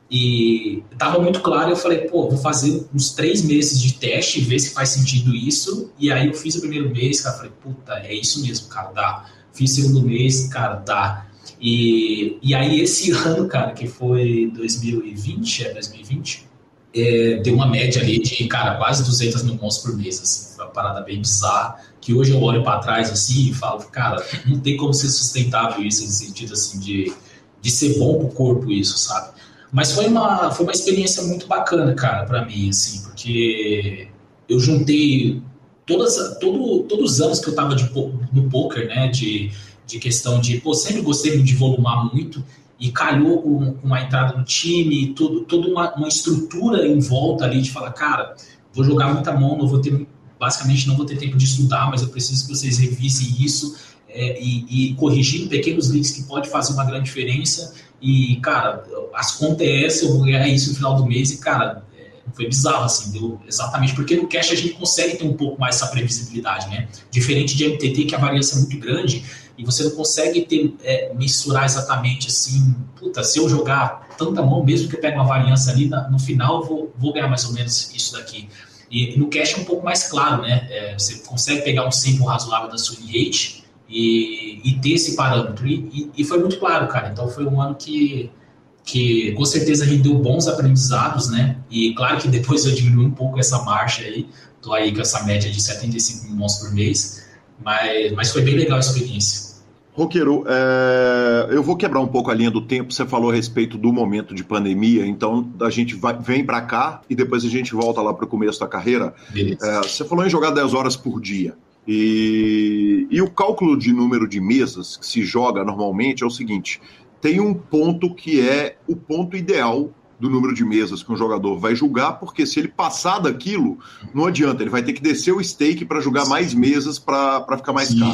E estava muito claro, eu falei, pô, vou fazer uns três meses de teste, ver se faz sentido isso. E aí eu fiz o primeiro mês, cara, falei, puta, é isso mesmo, cara, dá. Fiz segundo mês, cara, dá. E, e aí esse ano, cara, que foi 2020, é 2020, é, deu uma média ali de, cara, quase 200 mil pontos por mês, assim, foi uma parada bem bizarra, que hoje eu olho para trás, assim, e falo, cara, não tem como ser sustentável isso, no sentido, assim, de, de ser bom pro corpo isso, sabe? Mas foi uma, foi uma experiência muito bacana, cara, para mim, assim, porque eu juntei todas, todo, todos os anos que eu tava de, no poker, né, de de questão de, pô, sempre gostei de volumar muito e calhou com, com a entrada no time, tudo, toda uma, uma estrutura em volta ali de falar, cara, vou jogar muita mão, não vou ter, basicamente não vou ter tempo de estudar, mas eu preciso que vocês revisem isso é, e, e corrigir pequenos links que pode fazer uma grande diferença. E, cara, as contas é essa, eu vou ganhar isso no final do mês e, cara, foi bizarro, assim, deu exatamente porque no cash a gente consegue ter um pouco mais essa previsibilidade, né? Diferente de MTT, que a variância é muito grande, e você não consegue ter, é, misturar exatamente assim, puta, se eu jogar tanta mão, mesmo que eu pegue uma variância ali, no final vou, vou ganhar mais ou menos isso daqui. E, e no cash é um pouco mais claro, né? É, você consegue pegar um sample razoável da swing rate e, e ter esse parâmetro. E, e, foi muito claro, cara. Então foi um ano que, que com certeza rendeu bons aprendizados, né? E claro que depois eu diminui um pouco essa marcha aí, tô aí com essa média de 75 mil por mês, mas, mas foi bem legal a experiência. Roqueiro, é, eu vou quebrar um pouco a linha do tempo. Você falou a respeito do momento de pandemia, então a gente vai, vem para cá e depois a gente volta lá para o começo da carreira. É, você falou em jogar 10 horas por dia. E, e o cálculo de número de mesas que se joga normalmente é o seguinte: tem um ponto que é o ponto ideal do número de mesas que um jogador vai julgar, porque se ele passar daquilo, não adianta, ele vai ter que descer o stake para jogar mais mesas para ficar mais caro.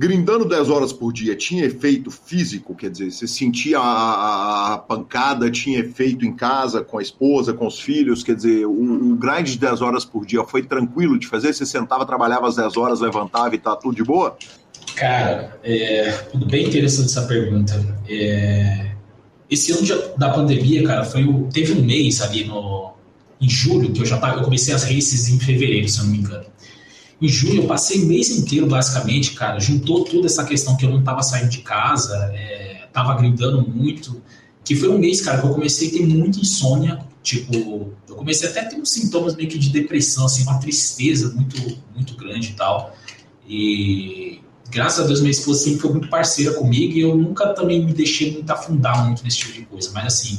grindando 10 horas por dia tinha efeito físico? Quer dizer, você sentia a, a, pancada, tinha efeito em casa, com a esposa, com os filhos? Quer dizer, o, o grind de 10 horas por dia foi tranquilo de fazer? Você sentava, trabalhava às 10 horas, levantava e tá tudo de boa? Cara, é bem interessante essa pergunta. É, esse ano de, da pandemia, cara, foi o, teve um mês ali no, em julho, que eu já eu comecei as races em fevereiro, se eu não me engano. Em julho eu passei o mês inteiro, basicamente, cara, juntou toda essa questão que eu não estava saindo de casa, é, tava grindando muito, que foi um mês, cara, que eu comecei a ter muita insônia, tipo, eu comecei até a ter uns sintomas meio que de depressão, assim, uma tristeza muito, muito grande e tal, e graças a Deus minha esposa sempre foi muito parceira comigo e eu nunca também me deixei muito afundar muito nesse tipo de coisa, mas assim,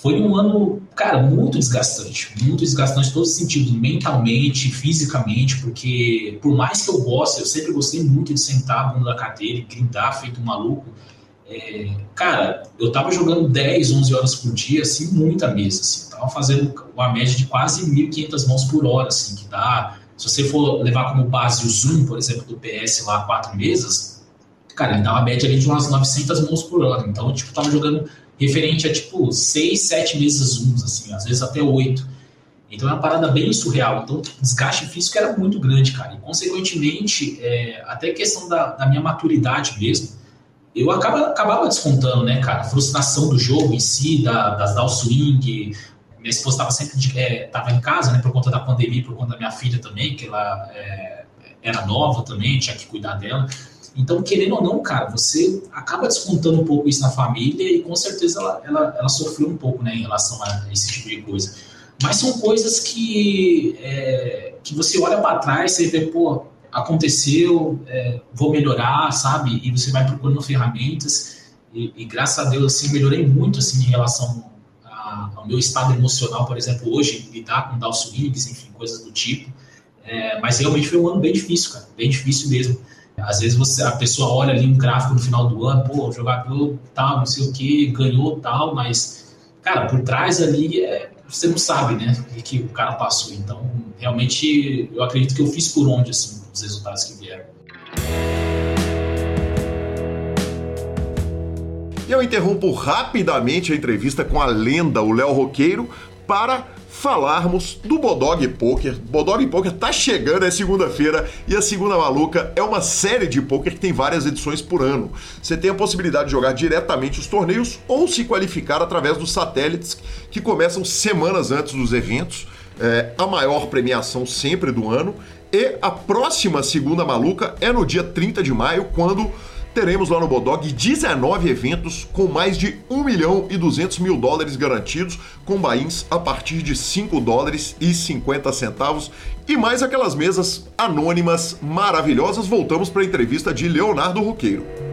foi um ano, cara, muito desgastante. Muito desgastante em todos os sentidos, mentalmente, fisicamente, porque por mais que eu goste, eu sempre gostei muito de sentar a bunda da cadeira e grindar feito um maluco. É, cara, eu tava jogando 10, 11 horas por dia, assim, muita mesa, assim. Tava fazendo uma média de quase 1.500 mãos por hora, assim, que dá... Se você for levar como base o Zoom, por exemplo, do PS lá, quatro mesas, cara, ele dá uma média ali de umas 900 mãos por hora. Então, tipo, tava jogando referente a tipo seis, sete meses zooms, assim, às vezes até oito. Então é uma parada bem surreal. Então o desgaste físico era muito grande, cara. E consequentemente, é, até questão da, da, minha maturidade mesmo, eu acaba, acabava descontando, né, cara? A frustração do jogo em si, da, das down. Minha esposa estava sempre de, é, tava em casa, né, por conta da pandemia, por conta da minha filha também, que ela é, era nova também, tinha que cuidar dela. Então, querendo ou não, cara, você acaba descontando um pouco isso na família e com certeza ela, ela, ela sofreu um pouco né, em relação a esse tipo de coisa. Mas são coisas que, é, que você olha para trás e vê, pô, aconteceu, é, vou melhorar, sabe? E você vai procurando ferramentas e, e, graças a Deus, assim, melhorei muito, assim, em relação ao meu estado emocional, por exemplo, hoje, lidar com down swings, enfim, coisas do tipo. É, mas realmente foi um ano bem difícil, cara, bem difícil mesmo. Às vezes você, a pessoa olha ali um gráfico no final do ano, pô, o jogador tal, não sei o que, ganhou tal, mas, cara, por trás ali é, você não sabe, né, o que o cara passou. Então, realmente, eu acredito que eu fiz por onde, assim, os resultados que vieram. Eu interrompo rapidamente a entrevista com a lenda, o Léo Roqueiro, para falarmos do Bodog Poker. Bodog Poker tá chegando, é segunda-feira, e a Segunda Maluca é uma série de poker que tem várias edições por ano. Você tem a possibilidade de jogar diretamente os torneios ou se qualificar através dos satélites que começam semanas antes dos eventos. É a maior premiação sempre do ano. E a próxima Segunda Maluca é no dia 30 de maio, quando teremos lá no Bodog 19 eventos com mais de 1 milhão e 200 mil dólares garantidos, com bains a partir de 5 dólares e 50 centavos e mais aquelas mesas anônimas maravilhosas. Voltamos para a entrevista de Leonardo Roqueiro.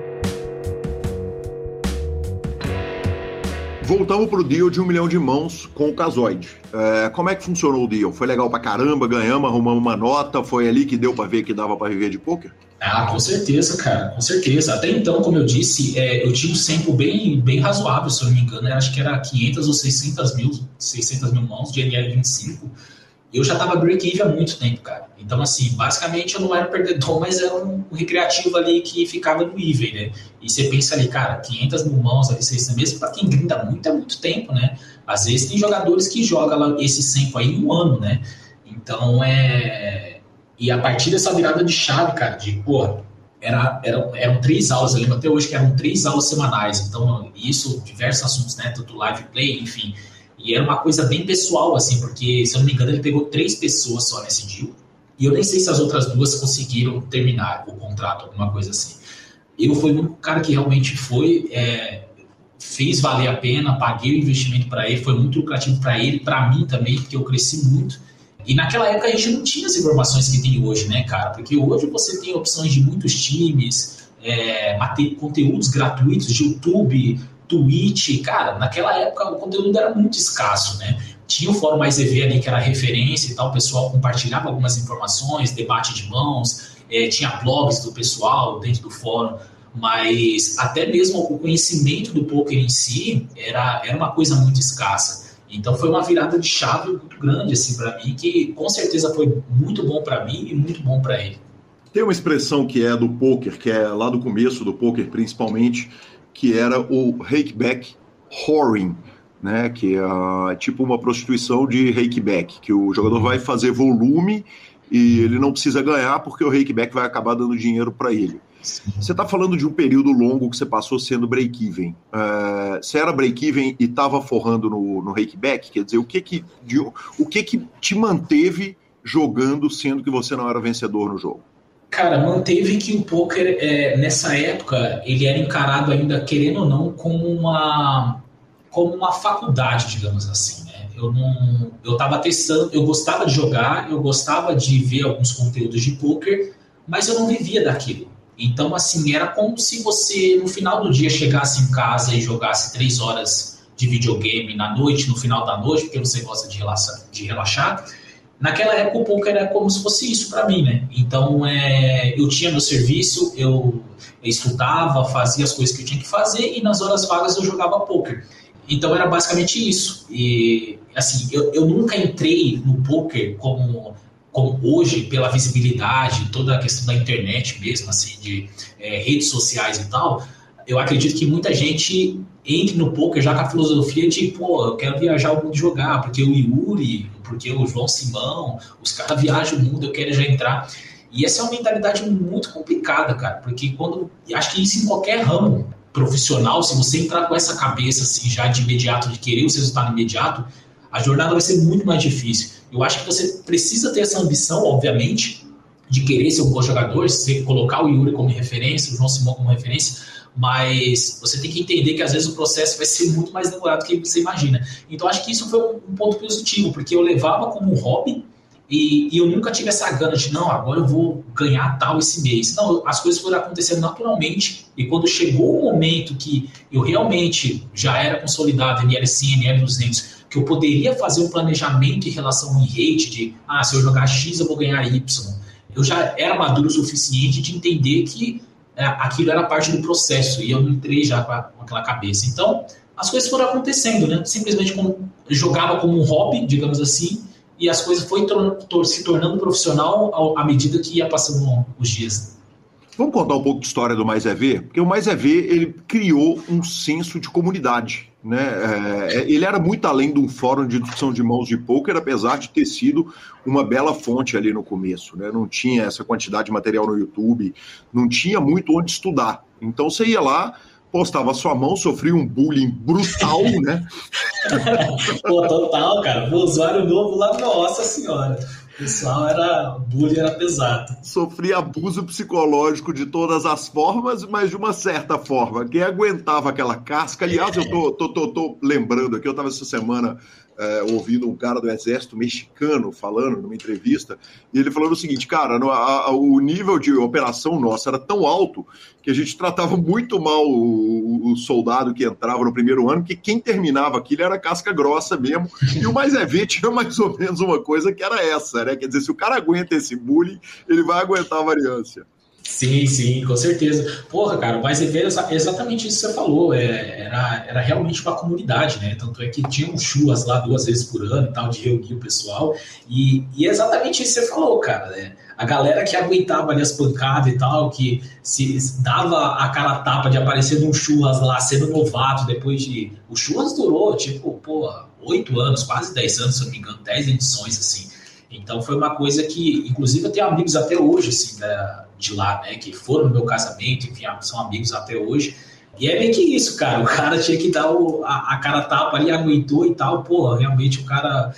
Voltamos pro deal de um milhão de mãos com o Casoide. É, como é que funcionou o deal? Foi legal pra caramba, ganhamos, arrumamos uma nota, foi ali que deu para ver que dava para viver de poker? Ah, com certeza, cara, com certeza. Até então, como eu disse, é, eu tinha um sample bem, bem razoável, se eu não me engano, acho que era 500 ou 600 mil, 600 mil mãos de NL25 eu já estava break-even há muito tempo, cara. Então, assim, basicamente eu não era perdedor, mas era um recreativo ali que ficava no even, né? E você pensa ali, cara, 500 mil mãos ali, 600 mesmo, para quem grinda muito é muito tempo, né? Às vezes tem jogadores que jogam esse tempo aí em um ano, né? Então, é... E a partir dessa virada de chave, cara, de, pô, era, era, eram três aulas, eu lembro até hoje que eram três aulas semanais. Então, isso, diversos assuntos, né? Tanto live play, enfim e era uma coisa bem pessoal, assim, porque, se eu não me engano, ele pegou três pessoas só nesse deal. E eu nem sei se as outras duas conseguiram terminar o contrato, alguma coisa assim. Eu fui um cara que realmente foi, é, fez valer a pena, paguei o investimento para ele, foi muito lucrativo para ele, para mim também, porque eu cresci muito. E naquela época a gente não tinha as informações que tem hoje, né, cara? Porque hoje você tem opções de muitos times, é, conteúdos gratuitos de YouTube, Twitch, cara, naquela época o conteúdo era muito escasso, né? Tinha o Fórum Mais EV ali que era referência e tal, o pessoal compartilhava algumas informações, debate de mãos, é, tinha blogs do pessoal dentro do fórum, mas até mesmo o conhecimento do poker em si era, era uma coisa muito escassa. Então foi uma virada de chave muito grande assim para mim, que com certeza foi muito bom para mim e muito bom para ele. Tem uma expressão que é do poker, que é lá do começo do poker principalmente, que era o rakeback whoring, né? Que é tipo uma prostituição de rakeback, que o jogador vai fazer volume e ele não precisa ganhar porque o rakeback vai acabar dando dinheiro para ele. Você está falando de um período longo que você passou sendo break-even. Uh, você era break-even e estava forrando no, no rakeback? Quer dizer, o que que, de, o que que te manteve jogando sendo que você não era vencedor no jogo? Cara, manteve que o poker, é, nessa época, ele era encarado ainda, querendo ou não, como uma, como uma faculdade, digamos assim. Né? Eu não, eu estava testando, eu gostava de jogar, eu gostava de ver alguns conteúdos de poker, mas eu não vivia daquilo. Então, assim, era como se você, no final do dia, chegasse em casa e jogasse três horas de videogame na noite, no final da noite, porque você gosta de relaxar. De relaxar. Naquela época, o poker era como se fosse isso para mim, né? Então, é, eu tinha meu serviço, eu estudava, fazia as coisas que eu tinha que fazer e nas horas vagas eu jogava poker. Então, era basicamente isso. E, assim, eu, eu nunca entrei no poker como como hoje, pela visibilidade, toda a questão da internet mesmo, assim, de é, redes sociais e tal, eu acredito que muita gente entre no poker já com a filosofia de, pô, eu quero viajar o mundo jogar, porque o Yuri, porque o João Simão, os caras viajam o mundo, eu quero já entrar. E essa é uma mentalidade muito complicada, cara, porque quando. Acho que isso em qualquer ramo profissional, se você entrar com essa cabeça assim, já de imediato, de querer o resultado imediato, a jornada vai ser muito mais difícil. Eu acho que você precisa ter essa ambição, obviamente, de querer ser um bom jogador, você colocar o Yuri como referência, o João Simão como referência, mas você tem que entender que às vezes o processo vai ser muito mais demorado do que você imagina. Então acho que isso foi um ponto positivo, porque eu levava como um hobby e, e, eu nunca tive essa gana de, não, agora eu vou ganhar tal esse mês. Não, as coisas foram acontecendo naturalmente. E quando chegou o momento que eu realmente já era consolidado em L100, L200, que eu poderia fazer um planejamento em relação ao rate de, ah, se eu jogar X eu vou ganhar Y. Eu já era maduro o suficiente de entender que é, aquilo era parte do processo e eu entrei já com, a, com, aquela cabeça. Então, as coisas foram acontecendo, né? Simplesmente como, jogava como um hobby, digamos assim, e as coisas foi se tornando profissional à medida que ia passando os dias. Vamos contar um pouco de história do Mais é Ver? Porque o Mais é Ver, ele criou um senso de comunidade. Né? É, é, ele era muito além de um fórum de discussão de mãos de poker, apesar de ter sido uma bela fonte ali no começo. Né? Não tinha essa quantidade de material no YouTube, não tinha muito onde estudar. Então você ia lá, postava sua mão, sofria um bullying brutal, né? Pô, total, cara. O usuário novo lá, nossa senhora. Pessoal era. O bullying era pesado. Sofria abuso psicológico de todas as formas, mas de uma certa forma. Quem aguentava aquela casca. Aliás, eu tô, tô, tô, tô lembrando aqui, eu estava essa semana é, ouvindo um cara do exército mexicano falando numa entrevista, e ele falando o seguinte, cara, no, a, a, o nível de operação nossa era tão alto que a gente tratava muito mal o, o, soldado que entrava no primeiro ano, que quem terminava aquilo era casca grossa mesmo, e o mais é ver tinha mais ou menos uma coisa que era essa, né? Quer dizer, se o cara aguenta esse bullying, ele vai aguentar a variância. Sim, sim, com certeza. Porra, cara, mas é exatamente isso que você falou. É, era, era realmente uma comunidade, né? Tanto é que tinha um lá duas vezes por ano e tal, de reunir o pessoal. E, e é exatamente isso que você falou, cara. Né? A galera que aguentava ali as pancadas e tal, que se dava a cara tapa de aparecer num churras lá, sendo novato, depois de. O churras durou, tipo, pô, oito anos, quase dez anos, se eu não me engano, dez edições, assim. Então foi uma coisa que, inclusive, eu tenho amigos até hoje, assim, da, de lá, né, que foram no meu casamento, enfim, são amigos até hoje. E é meio que isso, cara. O cara tinha que dar o, a, a cara tapa ali, aguentou e tal. Pô, realmente o cara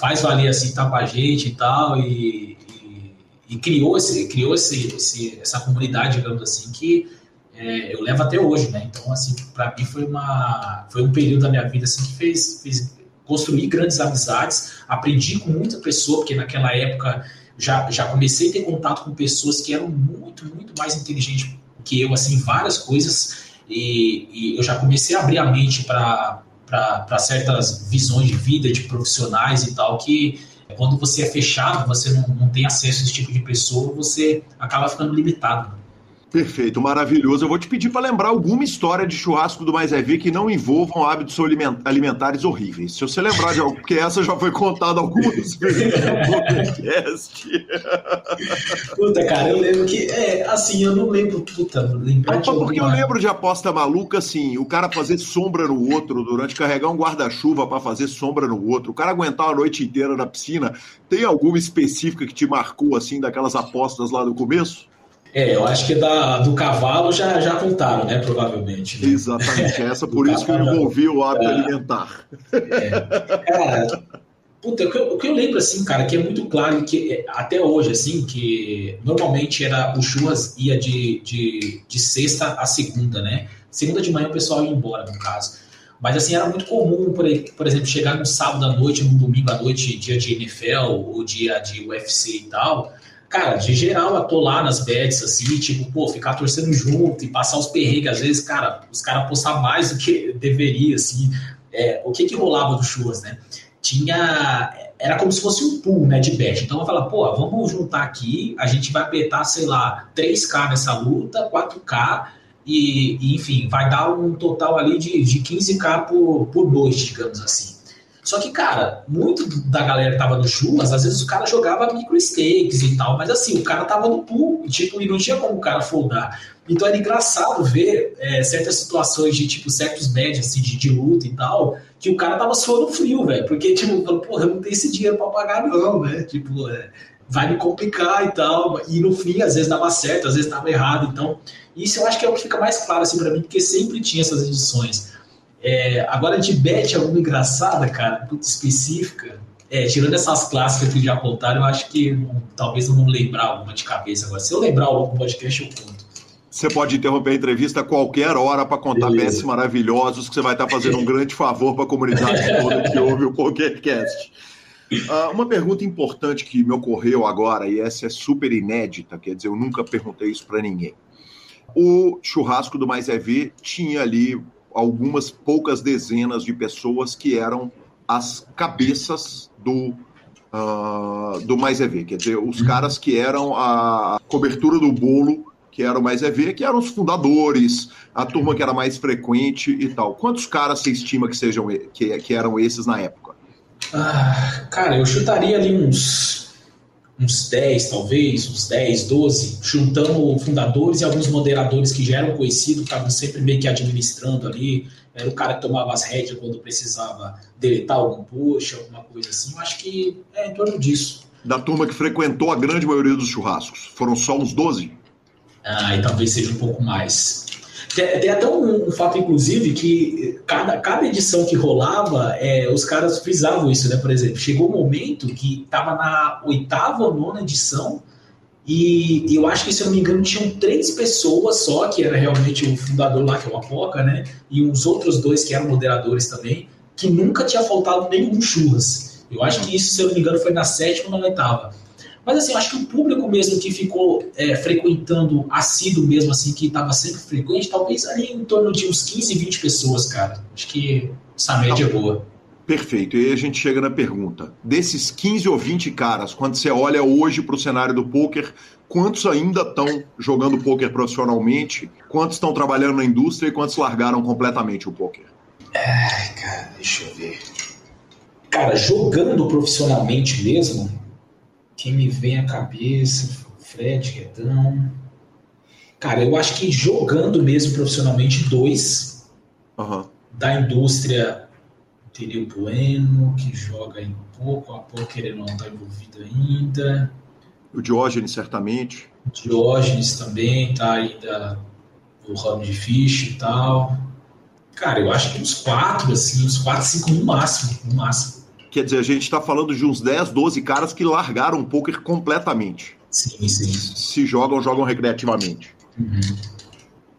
faz valer assim, tapa a gente e tal. E, e, e criou, esse, criou esse, esse, essa comunidade, digamos assim, que é, eu levo até hoje, né? Então, assim, para mim foi, uma, foi um período da minha vida assim, que fez, fez construir grandes amizades. Aprendi com muita pessoa, porque naquela época já, já comecei a ter contato com pessoas que eram muito, muito mais inteligentes que eu, assim, várias coisas, e, e eu já comecei a abrir a mente para certas visões de vida, de profissionais e tal, que quando você é fechado, você não, não tem acesso a esse tipo de pessoa, você acaba ficando limitado. Perfeito, maravilhoso. Eu vou te pedir para lembrar alguma história de churrasco do Mais é V que não envolvam hábitos alimentares horríveis. Se você lembrar de algo, porque essa já foi contada algumas vezes no podcast. Puta, cara, eu lembro que. É, assim, eu não lembro. Puta, lembrar de Porque eu lembro de aposta maluca, assim, o cara fazer sombra no outro durante carregar um guarda-chuva para fazer sombra no outro, o cara aguentar a noite inteira na piscina. Tem alguma específica que te marcou, assim, daquelas apostas lá do começo? É, eu acho que da, do cavalo já, já contaram, né? Provavelmente. Né? Exatamente, essa por isso que eu envolvi o hábito é, alimentar. É, cara, puta, o que, eu, o que, eu, lembro, assim, cara, que é muito claro que é, até hoje, assim, que normalmente era o churras ia de, de, de sexta a segunda, né? Segunda de manhã o pessoal ia embora, no caso. Mas assim, era muito comum, por, por exemplo, chegar no sábado à noite, no domingo à noite, dia de NFL ou dia de UFC e tal Cara, de geral, eu tô lá nas bets, assim, tipo, pô, ficar torcendo junto e passar os perrengues, às vezes, cara, os caras postar mais do que deveria, assim. É, o que que rolava do churras, né? Tinha. Era como se fosse um pool, né, de bet. Então eu falava, pô, vamos juntar aqui, a gente vai betar, sei lá, 3K nessa luta, 4K, e, e enfim, vai dar um total ali de, de 15K por, por noite, digamos assim. Só que, cara, muito da galera que tava no Chumas, às vezes o cara jogava micro stakes e tal, mas assim, o cara tava no pool, tipo, e não tinha como o cara foldar. Então era engraçado ver é, certas situações de, tipo, certos médios, assim, de, de, luta e tal, que o cara tava suando frio, velho, porque, tipo, porra, eu não tenho esse dinheiro pra pagar não, né, tipo, é, vai me complicar e tal, e no fim, às vezes dava certo, às vezes dava errado, então, isso eu acho que é o que fica mais claro, assim, pra mim, porque sempre tinha essas edições. É, agora, de bet alguma engraçada, cara, muito específica, é, tirando essas clássicas que já contaram, eu acho que não, talvez eu não lembrar alguma de cabeça agora. Se eu lembrar algum podcast, eu conto. Você pode interromper a entrevista a qualquer hora para contar bets maravilhosos, que você vai estar fazendo um grande favor para a comunidade toda que ouve o podcast. Uh, uma pergunta importante que me ocorreu agora, e essa é super inédita, quer dizer, eu nunca perguntei isso para ninguém. O churrasco do Mais é Ver tinha ali algumas poucas dezenas de pessoas que eram as cabeças do uh, do Mais EV, quer dizer, os caras que eram a cobertura do bolo, que era o Mais EV, que eram os fundadores, a turma que era mais frequente e tal. Quantos caras você estima que sejam que, que eram esses na época? Ah, cara, eu chutaria ali uns uns 10, talvez, uns 10, 12, juntando fundadores e alguns moderadores que já eram conhecidos, estavam sempre meio que administrando ali. Era o cara que tomava as rédeas quando precisava deletar algum push, alguma coisa assim. Eu acho que é em torno disso. Da turma que frequentou a grande maioria dos churrascos, foram só uns 12? Ah, e talvez seja um pouco mais. Tem, até um, um, fato, inclusive, que cada, cada edição que rolava, é, os caras frisavam isso, né? Por exemplo, chegou um momento que estava na oitava ou nona edição, e, e, eu acho que, se eu não me engano, tinham três pessoas só, que era realmente o fundador lá, que é o Apoca, né? E uns outros dois que eram moderadores também, que nunca tinha faltado nenhum churras. Eu acho que isso, se eu não me engano, foi na sétima ou na oitava. Mas assim, acho que o público mesmo que ficou é, frequentando assíduo mesmo, assim, que estava sempre frequente, talvez ali em torno de uns 15, 20 pessoas, cara. Acho que essa média é boa. Perfeito. E aí a gente chega na pergunta: desses 15 ou 20 caras, quando você olha hoje para o cenário do poker, quantos ainda estão jogando poker profissionalmente? Quantos estão trabalhando na indústria e quantos largaram completamente o poker? Ai, cara, deixa eu ver. Cara, jogando profissionalmente mesmo, quem me vem à cabeça, Fred, Redão. Cara, eu acho que jogando mesmo profissionalmente, dois. Uhum. Da indústria, teria o Bueno, que joga em pouco, a pouco ele não está envolvido ainda. O Diógenes, certamente. O Diógenes também está ainda no ramo de ficha e tal. Cara, eu acho que uns quatro, assim, uns quatro, cinco no máximo, no máximo. Quer dizer, a gente está falando de uns 10, 12 caras que largaram o poker completamente. Sim, sim. Se jogam, jogam recreativamente. Uhum.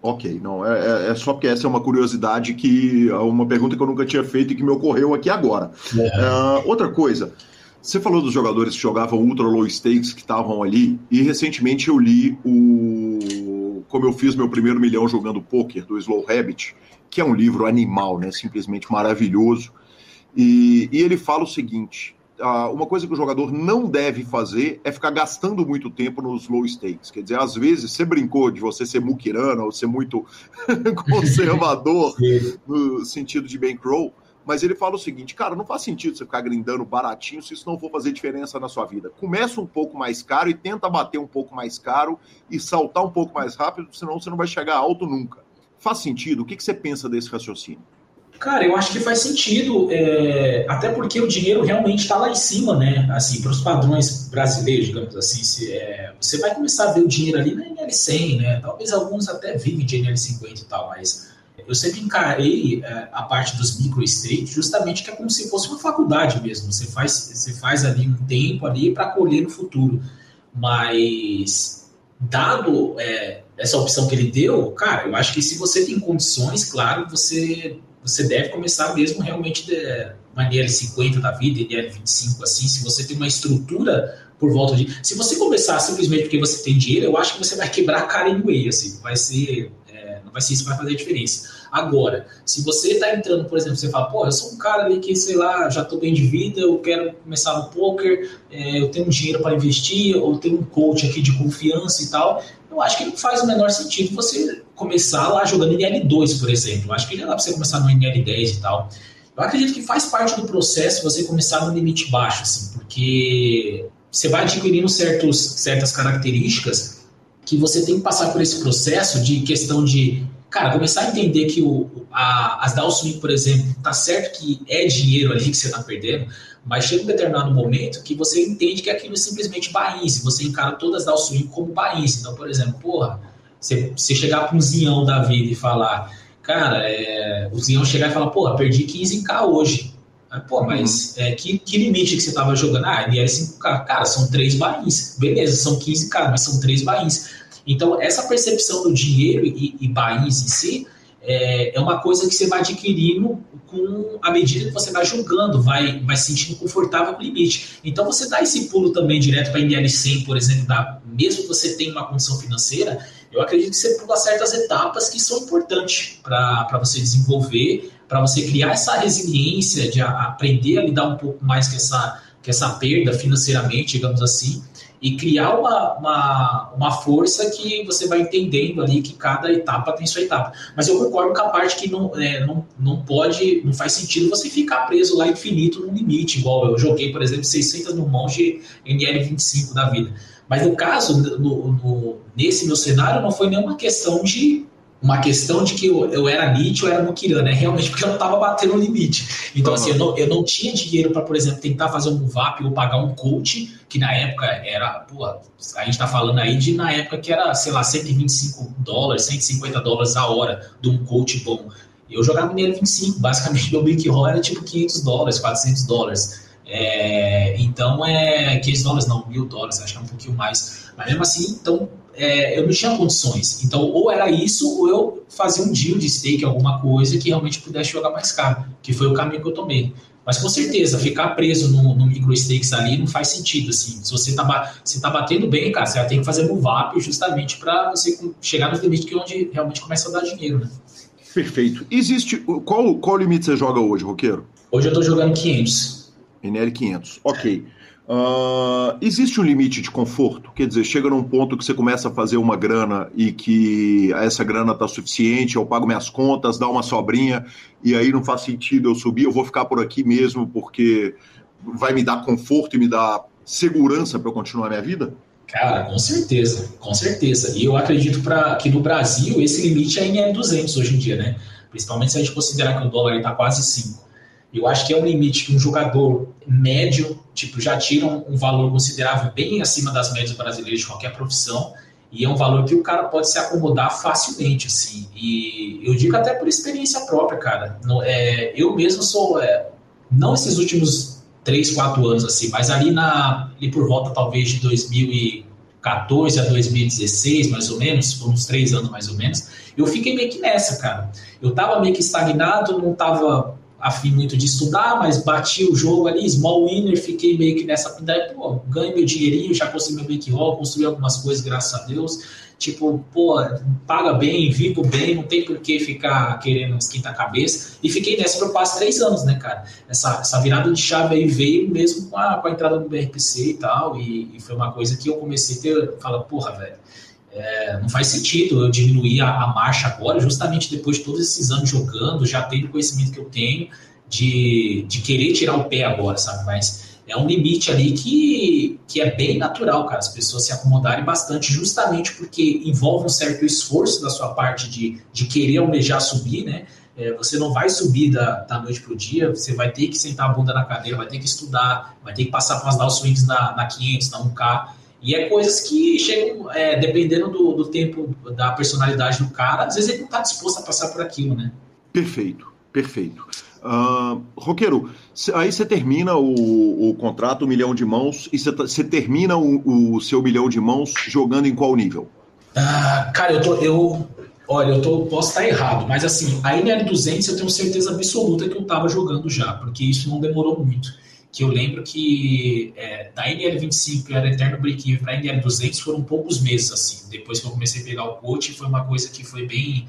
Ok, não, é, é, é, só porque essa é uma curiosidade que. uma pergunta que eu nunca tinha feito e que me ocorreu aqui agora. Uh, outra coisa, você falou dos jogadores que jogavam ultra low stakes que estavam ali, e recentemente eu li o Como eu fiz meu primeiro milhão jogando poker, do Slow Rabbit, que é um livro animal, né? Simplesmente maravilhoso. E, e ele fala o seguinte: uma coisa que o jogador não deve fazer é ficar gastando muito tempo nos low stakes. Quer dizer, às vezes você brincou de você ser muquirana ou ser muito conservador no sentido de bankroll, mas ele fala o seguinte, cara, não faz sentido você ficar grindando baratinho se isso não for fazer diferença na sua vida. Começa um pouco mais caro e tenta bater um pouco mais caro e saltar um pouco mais rápido, senão você não vai chegar alto nunca. Faz sentido? O que, que você pensa desse raciocínio? Cara, eu acho que faz sentido, é, até porque o dinheiro realmente está lá em cima, né? Assim, para os padrões brasileiros, digamos assim, se, é, você vai começar a ver o dinheiro ali na NL100, né? Talvez alguns até vivem de NL50 e tal, mas eu sempre encarei é, a parte dos micro street justamente que é como se fosse uma faculdade mesmo. Você faz, você faz ali um tempo ali para colher no futuro, mas dado é, essa opção que ele deu, cara, eu acho que se você tem condições, claro, você você deve começar mesmo realmente de uma NL50 da vida, NL25, assim, se você tem uma estrutura por volta de. Se você começar simplesmente porque você tem dinheiro, eu acho que você vai quebrar a cara em way, assim, vai ser. É, não vai ser isso que vai fazer a diferença. Agora, se você está entrando, por exemplo, você fala, pô, eu sou um cara ali que, sei lá, já estou bem de vida, eu quero começar no poker, é, eu tenho dinheiro para investir, ou tenho um coach aqui de confiança e tal, eu acho que não faz o menor sentido você começar lá jogando NL2, por exemplo. Eu acho que já dá para você começar no NL10 e tal. Eu acredito que faz parte do processo você começar no limite baixo, assim, porque você vai adquirindo certos, certas características que você tem que passar por esse processo de questão de cara, começar a entender que o, a, as downswing, por exemplo, tá certo que é dinheiro ali que você tá perdendo, mas chega um determinado momento que você entende que aquilo é simplesmente baince, você encara todas as downswing como baince. Então, por exemplo, porra, você, você chegar para um zinhão da vida e falar, cara, é, o zinhão chegar e falar, porra, perdi 15k hoje. Pô, mas uhum. é, que, que, limite que você estava jogando? Ah, ele era 5K. Cara, são três bains. Beleza, são 15K, mas são três bains. Então, essa percepção do dinheiro e, e bains em si é, é, uma coisa que você vai adquirindo com a medida que você vai jogando, vai, vai se sentindo confortável com o limite. Então, você dá esse pulo também direto para NL100, por exemplo, da, mesmo que você tenha uma condição financeira, eu acredito que você pula certas etapas que são importantes para você desenvolver, para você criar essa resiliência de aprender a lidar um pouco mais com essa, com essa perda financeiramente, digamos assim, e criar uma, uma, uma força que você vai entendendo ali que cada etapa tem sua etapa. Mas eu concordo com a parte que não, é, não, não pode, não faz sentido você ficar preso lá infinito no limite, igual eu joguei, por exemplo, 600 no monge NL25 da vida. Mas no caso, no, no, nesse meu cenário, não foi nenhuma questão de uma questão de que eu, eu era Nietzsche ou era Mukirana, é realmente porque eu não estava batendo o limite. Então, uhum. assim, eu não, eu não tinha dinheiro para, por exemplo, tentar fazer um up ou pagar um coach, que na época era, pô, a gente está falando aí de na época que era, sei lá, 125 dólares, 150 dólares a hora de um coach bom. Eu jogava mineiro 25, basicamente meu Big Roll era tipo 500 dólares, 400 dólares. É, então, é 500 dólares não, mil dólares, acho que é um pouquinho mais. Mas mesmo assim, então, é, eu não tinha condições. Então, ou era isso, ou eu fazia um deal de stake, alguma coisa que realmente pudesse jogar mais caro, que foi o caminho que eu tomei. Mas com certeza, ficar preso no, no micro stakes ali não faz sentido. Assim. Se você está se tá batendo bem, cara, você vai ter que fazer move up justamente para você chegar nos limites que é onde realmente começa a dar dinheiro. Né? Perfeito. Existe. Qual, qual limite você joga hoje, Roqueiro? Hoje eu estou jogando 500. NL 500. Ok. Uh, existe um limite de conforto? Quer dizer, chega num ponto que você começa a fazer uma grana e que essa grana está suficiente, eu pago minhas contas, dá uma sobrinha, e aí não faz sentido eu subir, eu vou ficar por aqui mesmo porque vai me dar conforto e me dar segurança para continuar minha vida? Cara, com certeza, com certeza. E eu acredito pra, que no Brasil esse limite ainda é 200 hoje em dia, né? Principalmente se a gente considerar que o dólar está quase 5. Eu acho que é um limite que um jogador médio, tipo, já tira um, um valor considerável bem acima das médias brasileiras de qualquer profissão, e é um valor que o cara pode se acomodar facilmente, assim. E eu digo até por experiência própria, cara. É, eu mesmo sou, é, não esses últimos 3, 4 anos, assim, mas ali, na, ali por volta talvez de 2014 a 2016, mais ou menos, por uns 3 anos mais ou menos, eu fiquei meio que nessa, cara. Eu tava meio que estagnado, não tava afim muito de estudar, mas bati o jogo ali, small winner, fiquei meio que nessa. Daí, pô, ganho meu dinheirinho, já consegui meu bankroll, construí algumas coisas, graças a Deus. Tipo, pô, paga bem, vivo bem, não tem por que ficar querendo esquentar a cabeça. E fiquei nessa por quase três anos, né, cara? Essa, essa virada de chave aí veio mesmo com a, com a entrada do BRPC e tal, e, e foi uma coisa que eu comecei a ter, fala, porra, velho, é, não faz sentido eu diminuir a, a, marcha agora, justamente depois de todos esses anos jogando, já tendo o conhecimento que eu tenho, de, de querer tirar o pé agora, sabe? Mas é um limite ali que, que é bem natural, cara, as pessoas se acomodarem bastante, justamente porque envolve um certo esforço da sua parte de, de querer almejar subir, né? É, você não vai subir da, da noite para o dia, você vai ter que sentar a bunda na cadeira, vai ter que estudar, vai ter que passar para as swings na, na 500, na 1K. E é coisas que chegam, é, dependendo do, do tempo, da personalidade do cara, às vezes ele não está disposto a passar por aquilo, né? Perfeito, perfeito. Uh, Roqueiro, aí você termina o, o, contrato, um milhão de mãos, e você termina o, o, seu milhão de mãos jogando em qual nível? Ah, cara, eu tô. Eu, olha, eu tô, posso estar errado, mas assim, a NL200 eu tenho certeza absoluta que eu tava jogando já, porque isso não demorou muito. Que eu lembro que é, da NL25, que era Eterno Break-Even, para a NL200 foram poucos meses, assim. Depois que eu comecei a pegar o coach, foi uma coisa que foi bem.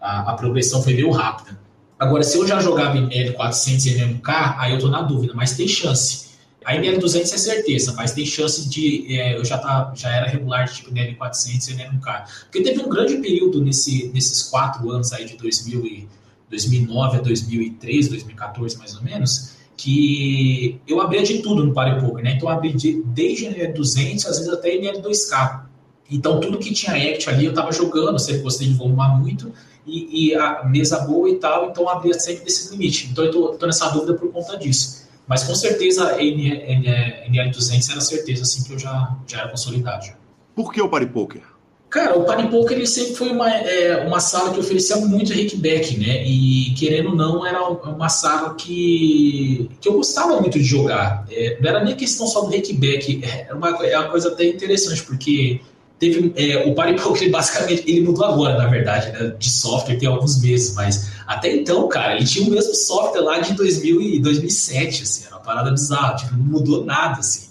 A, a progressão foi meio rápida. Agora, se eu já jogava em L400 e NMK, aí eu tô na dúvida, mas tem chance. A NL200 é certeza, mas tem chance de. É, eu já, tá, já era regular de tipo NL400 e NMK. Porque teve um grande período nesse, nesses quatro anos aí de 2000 e, 2009 a 2003, 2014 mais ou menos, que eu abria de tudo no Party Poker, né? Então eu abri de, desde NL200, às vezes até NL2K. Então tudo que tinha act ali eu tava jogando, sempre gostei de volumar muito e, e, a mesa boa e tal, então abria sempre desse limite. Então eu tô, tô nessa dúvida por conta disso. Mas com certeza a NL200 era certeza assim que eu já, já era consolidado. Por que o Party Poker? Cara, o Party ele sempre foi uma, é, uma sala que oferecia muito rickback, né? E querendo ou não, era uma sala que, que eu gostava muito de jogar. É, não era nem questão só do rickback, é uma, é uma coisa até interessante, porque teve é, o Party Poker basicamente ele mudou agora na verdade né, de software tem alguns meses mas até então cara ele tinha o mesmo software lá de 2000 e 2007 assim era uma parada bizarra tipo, não mudou nada assim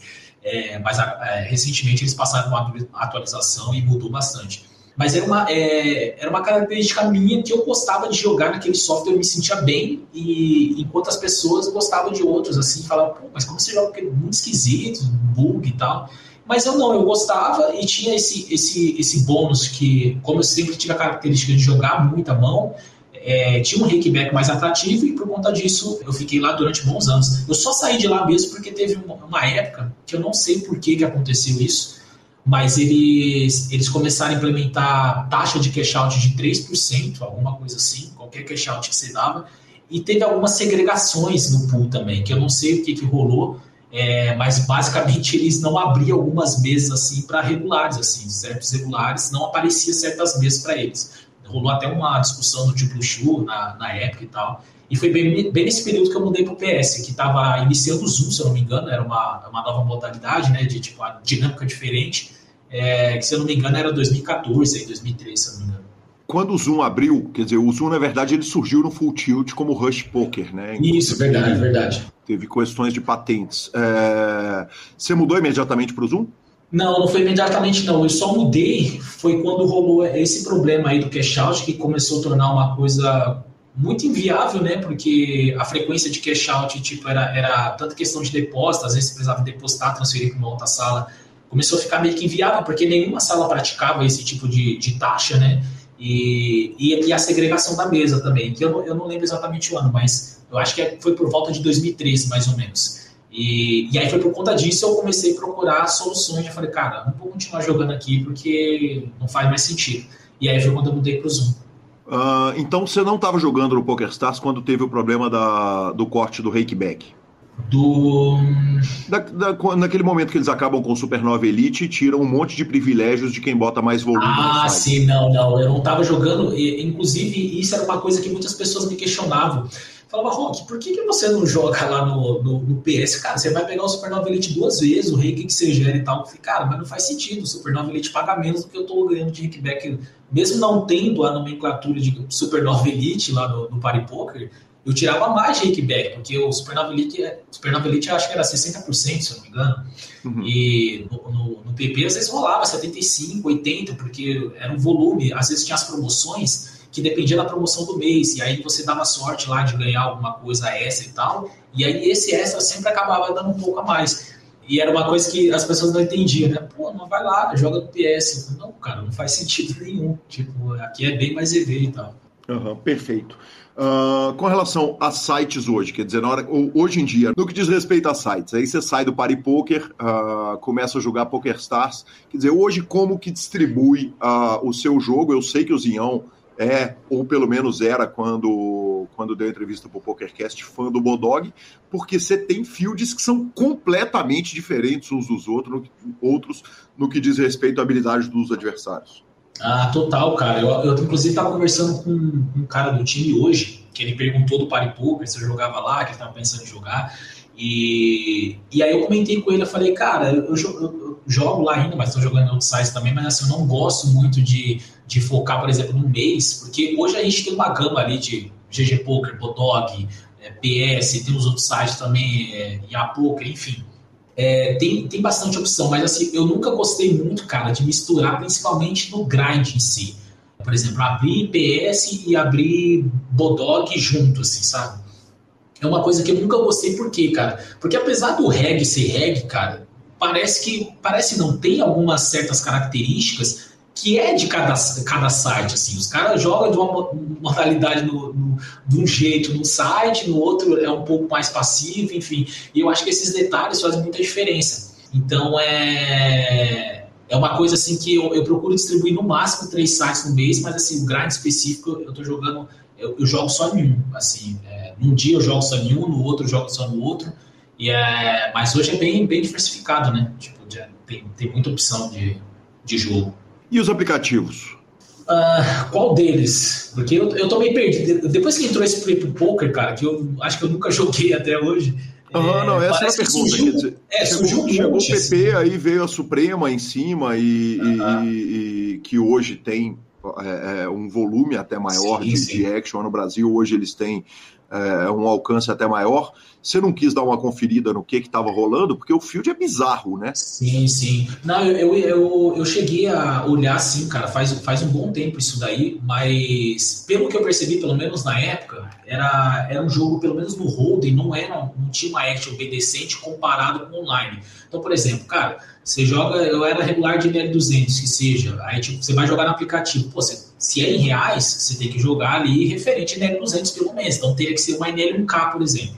é, mas é, recentemente eles passaram uma atualização e mudou bastante mas era uma, é, era uma característica minha que eu gostava de jogar naquele software, eu me sentia bem, e enquanto as pessoas gostavam de outros, assim, falavam, pô, mas como você joga muito esquisito, bug e tal. Mas eu não, eu gostava e tinha esse, esse, esse bônus que, como eu sempre tive a característica de jogar muita mão, é, tinha um kickback mais atrativo e por conta disso eu fiquei lá durante bons anos. Eu só saí de lá mesmo porque teve uma, uma época que eu não sei por que, que aconteceu isso, mas eles, eles começaram a implementar taxa de cash out de 3%, alguma coisa assim, qualquer cash out que você dava, e teve algumas segregações no pool também, que eu não sei o que, que rolou, é, mas basicamente eles não abriam algumas mesas assim para regulares, assim, certos regulares, não aparecia certas mesas para eles. Rolou até uma discussão do tipo Chu na, na época e tal. E foi bem, bem nesse período que eu mudei para o PS, que estava iniciando o Zoom, se eu não me engano, era uma, uma nova modalidade, né, de tipo, a dinâmica diferente, é, que se eu não me engano era 2014, 2013, se eu não me engano quando o Zoom abriu, quer dizer, o Zoom, na verdade, ele surgiu no Full Tilt como Rush Poker, né? Isso, verdade, verdade. Teve questões de patentes. É... Você mudou imediatamente para o Zoom? Não, não foi imediatamente não. Eu só mudei foi quando rolou esse problema aí do cash out, que começou a tornar uma coisa muito inviável, né? Porque a frequência de cash out, tipo, era, era tanta questão de depósito, às vezes precisava depositar, transferir para uma outra sala. Começou a ficar meio que inviável, porque nenhuma sala praticava esse tipo de, de taxa, né? E, e, e, a segregação da mesa também, que eu, eu não lembro exatamente o ano, mas eu acho que é, foi por volta de 2013, mais ou menos. E, e aí foi por conta disso eu comecei a procurar soluções. Eu falei, cara, não vou continuar jogando aqui porque não faz mais sentido. E aí foi quando eu mudei para o Zoom. Uh, então você não estava jogando no PokerStars quando teve o problema da, do corte do rakeback? do. Da, da, naquele momento que eles acabam com o Supernova Elite e tiram um monte de privilégios de quem bota mais volume. Ah, sim, não, não. Eu não estava jogando. Inclusive, isso era uma coisa que muitas pessoas me questionavam. Falava, Rock, por que, que você não joga lá no, no, no, PS? Cara, você vai pegar o Supernova Elite duas vezes, o rake que você gera e tal. Eu falei, cara, mas não faz sentido. O Supernova Elite paga menos do que eu estou ganhando de rakeback. Mesmo não tendo a nomenclatura de Supernova Elite lá no, no Party Poker, eu tirava mais de kickback, porque o Supernavelite, o Supernavelite acho que era 60%, se eu não me engano. Uhum. E no, no, no, PP às vezes rolava 75%, 80%, porque era um volume. Às vezes tinha as promoções que dependia da promoção do mês, e aí você dava sorte lá de ganhar alguma coisa extra e tal, e aí esse extra sempre acabava dando um pouco a mais. E era uma coisa que as pessoas não entendiam, né? Pô, não vai lá, joga no PS. Não, cara, não faz sentido nenhum. Tipo, aqui é bem mais EV e tal. Uhum, perfeito. Uh, com relação a sites hoje, quer dizer, na hora, hoje em dia, no que diz respeito a sites, aí você sai do Party Poker, uh, começa a jogar Poker Stars, quer dizer, hoje como que distribui uh, o seu jogo? Eu sei que o Zinhão é, ou pelo menos era quando, quando deu entrevista para o PokerCast, fã do Bodog, porque você tem fields que são completamente diferentes uns dos outros no, outros no que diz respeito à habilidade dos adversários. Ah, total, cara. Eu, eu inclusive estava conversando com um cara do time hoje, que ele perguntou do Party Poker se eu jogava lá, que ele estava pensando em jogar. E, e aí eu comentei com ele, eu falei, cara, eu, eu, eu jogo lá ainda, mas estou jogando em outros sites também, mas assim, eu não gosto muito de, de focar, por exemplo, no mês, porque hoje a gente tem uma gama ali de GG Poker, Bodog, é, PS, tem os outros sites também, é, Poker, enfim. É, tem, tem bastante opção, mas assim, eu nunca gostei muito, cara, de misturar principalmente no grind em si. Por exemplo, abrir PS e abrir Bodog junto, assim, sabe? É uma coisa que eu nunca gostei, por quê, cara? Porque apesar do reggae ser reggae, cara, parece que, parece não, tem algumas certas características que é de cada, cada site, assim, os caras jogam de uma modalidade no, no, de um jeito num site, no outro é um pouco mais passivo, enfim, e eu acho que esses detalhes fazem muita diferença. Então, é, é uma coisa assim que eu, eu procuro distribuir no máximo três sites no mês, mas assim, o grind específico eu tô jogando, eu, eu jogo só em um, assim, é, num dia eu jogo só em um, no outro eu jogo só no outro, e é, mas hoje é bem, bem diversificado, né? Tipo, tem, tem muita opção de, de jogo. E os aplicativos? Uh, qual deles? Porque eu, eu tô meio perdido. Depois que entrou esse Play pro Poker, cara, que eu acho que eu nunca joguei até hoje. Aham, é, não, essa é a pergunta. Surgiu, dizer, é, chegou, um chegou o PP, assim. aí veio a Suprema em cima e, e, e que hoje tem é, é, um volume até maior sim, de, sim. de action no Brasil. Hoje eles têm é, um alcance até maior. Você não quis dar uma conferida no que estava rolando, porque o field é bizarro, né? Sim, sim. Não, eu, eu, eu, cheguei a olhar assim, cara, faz, faz um bom tempo isso daí, mas pelo que eu percebi, pelo menos na época, era, era um jogo, pelo menos no Hold'em, não, era, não tinha uma action bem decente comparado com online. Então, por exemplo, cara, você joga, eu era regular de NL200, que seja, aí tipo, você vai jogar no aplicativo, pô, você, se é em reais, você tem que jogar ali referente a NL200 pelo mês, então teria que ser uma NL1K, por exemplo.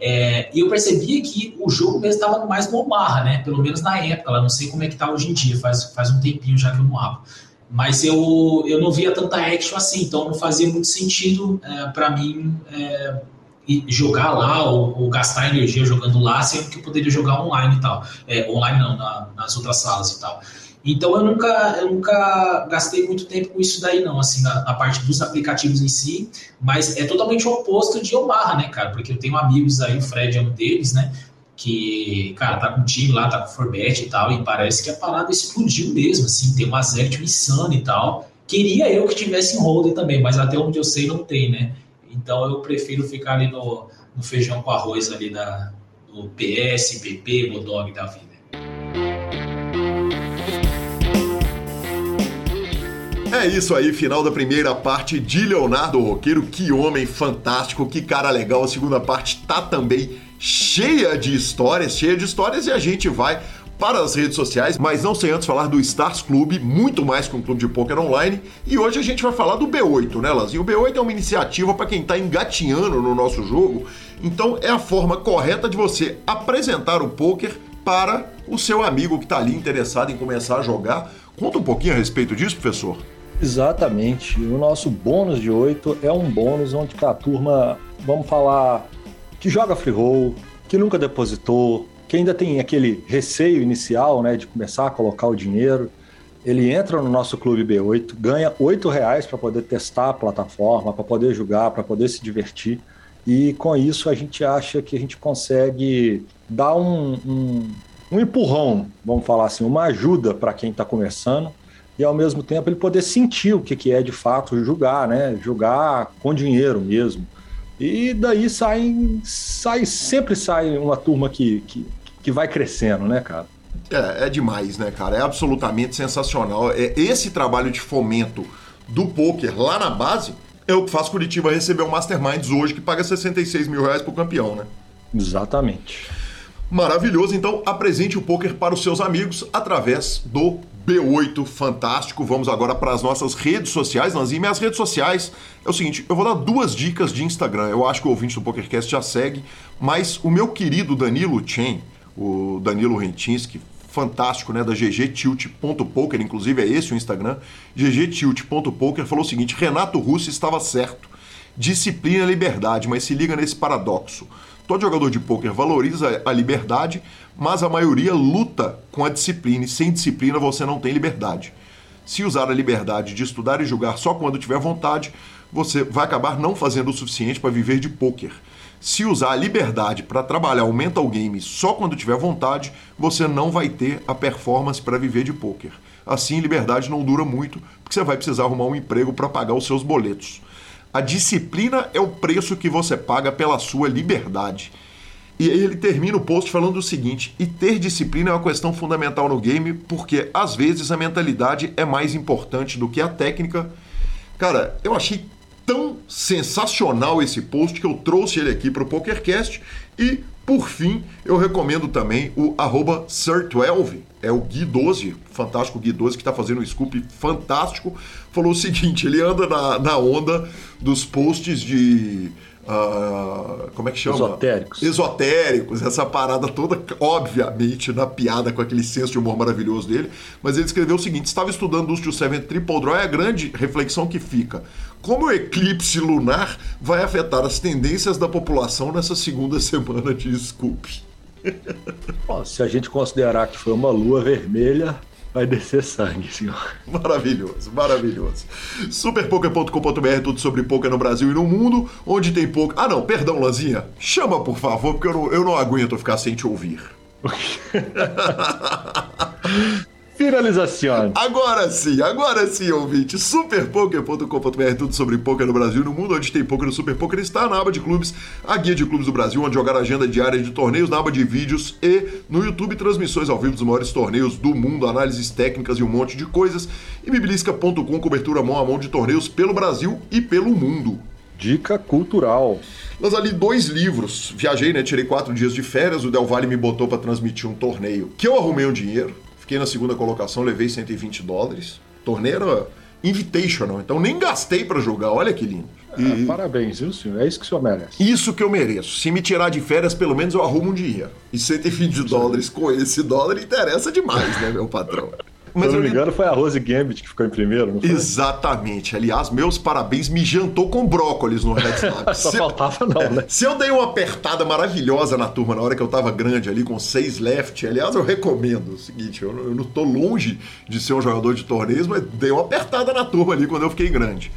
É, e eu percebia que o jogo mesmo estava mais no Omaha, né? Pelo menos na época, não sei como é que tá hoje em dia, faz, faz um tempinho já que eu não abro. Mas eu, eu não via tanta action assim, então não fazia muito sentido é, para mim é, jogar lá ou, ou, gastar energia jogando lá, sendo que eu poderia jogar online e tal. É, online não, na, nas outras salas e tal. Então eu nunca, eu nunca gastei muito tempo com isso daí, não, assim, na, na, parte dos aplicativos em si, mas é totalmente o oposto de Omaha, né, cara? Porque eu tenho amigos aí, o Fred é um deles, né? Que, cara, tá com o time lá, tá com o Forbet e tal, e parece que a parada explodiu mesmo, assim, tem uma action insana e tal. Queria eu que tivesse em holder também, mas até onde eu sei não tem, né? Então eu prefiro ficar ali no, no feijão com arroz ali da, do PS, PP, Bodog da vida. É isso aí, final da primeira parte de Leonardo Roqueiro. Que homem fantástico, que cara legal. A segunda parte tá também cheia de histórias, cheia de histórias e a gente vai para as redes sociais, mas não sem antes falar do Stars Club, muito mais que um clube de poker online. E hoje a gente vai falar do B8, né, Lazinho? O B8 é uma iniciativa para quem está engatinhando no nosso jogo. Então é a forma correta de você apresentar o poker para o seu amigo que está ali interessado em começar a jogar. Conta um pouquinho a respeito disso, professor. Exatamente. O nosso bônus de 8 é um bônus onde a turma, vamos falar, que joga free roll, que nunca depositou, que ainda tem aquele receio inicial né, de começar a colocar o dinheiro. Ele entra no nosso Clube B8, ganha R$ reais para poder testar a plataforma, para poder jogar, para poder se divertir. E com isso a gente acha que a gente consegue dar um, um, um empurrão, vamos falar assim, uma ajuda para quem está começando e ao mesmo tempo ele poder sentir o que, que é de fato jogar, né? Jogar com dinheiro mesmo. E daí saem, sai, sempre sai uma turma que, que, que vai crescendo, né, cara? É, é demais, né, cara? É absolutamente sensacional. É esse trabalho de fomento do poker lá na base é o que faz Curitiba receber o Masterminds hoje, que paga 66 mil reais pro campeão, né? Exatamente. Maravilhoso. Então, apresente o poker para os seus amigos através do B8 Fantástico. Vamos agora para as nossas redes sociais, Nanzinho. Minhas redes sociais é o seguinte: eu vou dar duas dicas de Instagram. Eu acho que o ouvinte do PokerCast já segue, mas o meu querido Danilo Chen, o Danilo Rentinski, fantástico, né, da ggtilt.poker, inclusive é esse o Instagram, ggtilt.poker, falou o seguinte: Renato Russo estava certo. Disciplina é liberdade, mas se liga nesse paradoxo. Todo jogador de pôquer valoriza a liberdade, mas a maioria luta com a disciplina, e sem disciplina você não tem liberdade. Se usar a liberdade de estudar e julgar só quando tiver vontade, você vai acabar não fazendo o suficiente para viver de pôquer. Se usar a liberdade para trabalhar o mental game só quando tiver vontade, você não vai ter a performance para viver de pôquer. Assim, liberdade não dura muito, porque você vai precisar arrumar um emprego para pagar os seus boletos. A disciplina é o preço que você paga pela sua liberdade. E ele termina o post falando o seguinte: e ter disciplina é uma questão fundamental no game, porque às vezes a mentalidade é mais importante do que a técnica. Cara, eu achei tão sensacional esse post que eu trouxe ele aqui para o PokerCast e por fim, eu recomendo também o arroba Sir12, é o Gui12, fantástico Gui12, que está fazendo um scoop fantástico. Falou o seguinte: ele anda na, na onda dos posts de Uh, como é que chama? Esotéricos. Esotéricos, essa parada toda, obviamente, na piada com aquele senso de humor maravilhoso dele. Mas ele escreveu o seguinte: estava estudando o Seven Triple Draw e a grande reflexão que fica. Como o eclipse lunar vai afetar as tendências da população nessa segunda semana de Scoop? se a gente considerar que foi uma lua vermelha, vai descer sangue, senhor. Maravilhoso, maravilhoso. Superpoker.com.br, tudo sobre poker no Brasil e no mundo, onde tem poker. Ah, não, perdão, Lanzinha. Chama, por favor, porque eu não, eu não aguento ficar sem te ouvir. Finalização. Agora sim, agora sim, ouvinte. Superpoker.com.br, tudo sobre poker no Brasil e no mundo. Onde tem poker no Super Poker está na aba de clubes, a guia de clubes do Brasil, onde jogar a agenda diária de torneios, na aba de vídeos e no YouTube transmissões ao vivo dos maiores torneios do mundo, análises técnicas e um monte de coisas. E bibilisca.com, cobertura mão a mão de torneios pelo Brasil e pelo mundo. Dica cultural. Nós ali dois livros. Viajei, né? Tirei quatro dias de férias. O Del Valle me botou para transmitir um torneio que eu arrumei um dinheiro Fiquei na segunda colocação, levei 120 dólares. Torneio era invitational, então nem gastei para jogar. Olha que lindo. E... É, parabéns, viu, senhor? É isso que o senhor merece. Isso que eu mereço. Se me tirar de férias, pelo menos eu arrumo um dinheiro. E 120 dólares com esse dólar interessa demais, né, meu patrão? Mas Se eu não me engano, foi a Rose Gambit que ficou em primeiro, não foi? Exatamente. Aliás, meus parabéns, me jantou com brócolis no Red Snap. Só se faltava não, né? Se eu dei uma apertada maravilhosa na turma na hora que eu tava grande ali, com seis left, aliás, eu recomendo o seguinte, eu, eu não tô longe de ser um jogador de torneios, mas dei uma apertada na turma ali quando eu fiquei grande.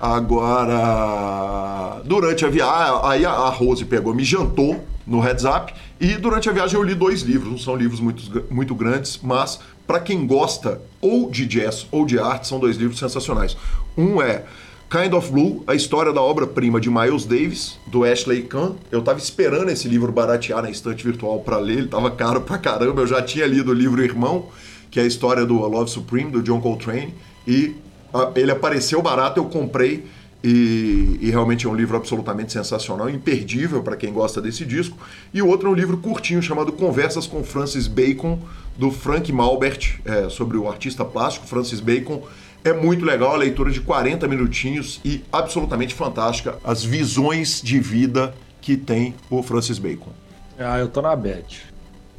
Agora, durante a viagem, aí a Rose pegou, me jantou no heads up, e durante a viagem eu li dois livros, não são livros muito, muito grandes, mas para quem gosta ou de jazz ou de arte, são dois livros sensacionais. Um é Kind of Blue, a história da obra-prima de Miles Davis, do Ashley Kahn. Eu tava esperando esse livro baratear na estante virtual para ler, ele tava caro pra caramba. Eu já tinha lido o livro Irmão, que é a história do Love Supreme, do John Coltrane, e a, ele apareceu barato, eu comprei. E, e, realmente é um livro absolutamente sensacional, imperdível para quem gosta desse disco. E o outro é um livro curtinho chamado Conversas com Francis Bacon, do Frank Malbert, é, sobre o artista plástico Francis Bacon. É muito legal, a leitura de 40 minutinhos e absolutamente fantástica as visões de vida que tem o Francis Bacon. Ah, eu tô na bad.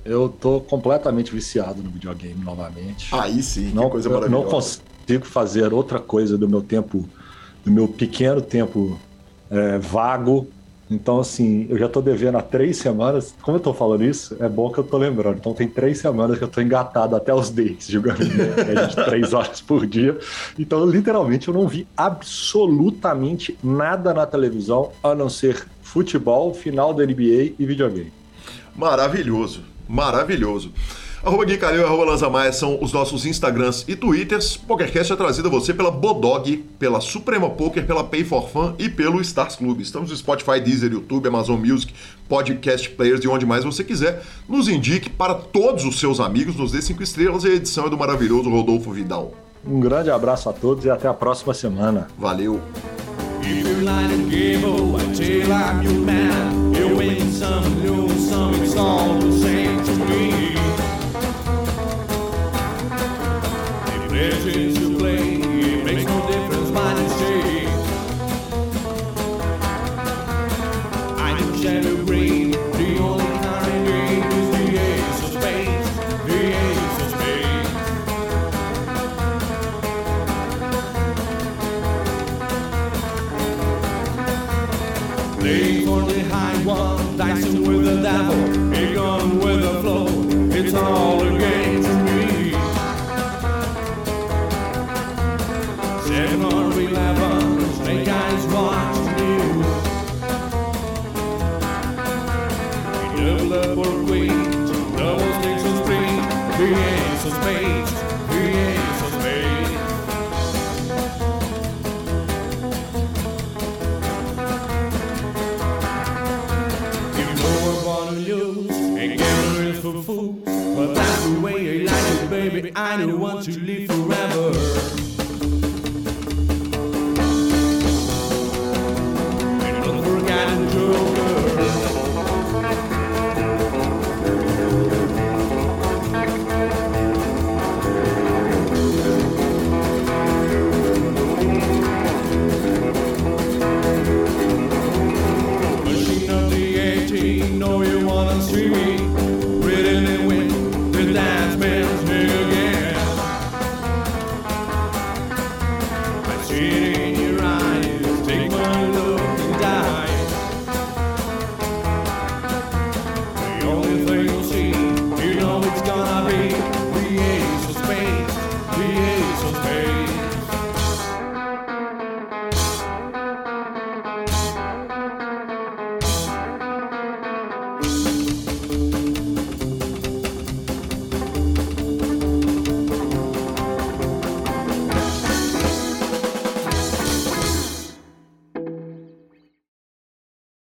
Eu tô completamente viciado no videogame novamente. Aí sim, não, coisa maravilhosa. Não consigo fazer outra coisa do meu tempo, do meu pequeno tempo é, vago então, assim, eu já tô devendo há três semanas. Como eu tô falando isso, é bom que eu tô lembrando. Então, tem três semanas que eu tô engatado até os dentes jogando de três horas por dia. Então, literalmente, eu não vi absolutamente nada na televisão a não ser futebol, final da NBA e videogame. Maravilhoso, maravilhoso. Arroba Gui Calil, arroba Lanza Maia são os nossos Instagrams e Twitters. PokerCast é trazido a você pela Bodog, pela Suprema Poker, pela Pay for Fun e pelo Stars Club. Estamos no Spotify, Deezer, YouTube, Amazon Music, Podcast Players e onde mais você quiser. Nos indique para todos os seus amigos, nos dê cinco estrelas e a edição é do maravilhoso Rodolfo Vidal. Um grande abraço a todos e até a próxima semana. Valeu!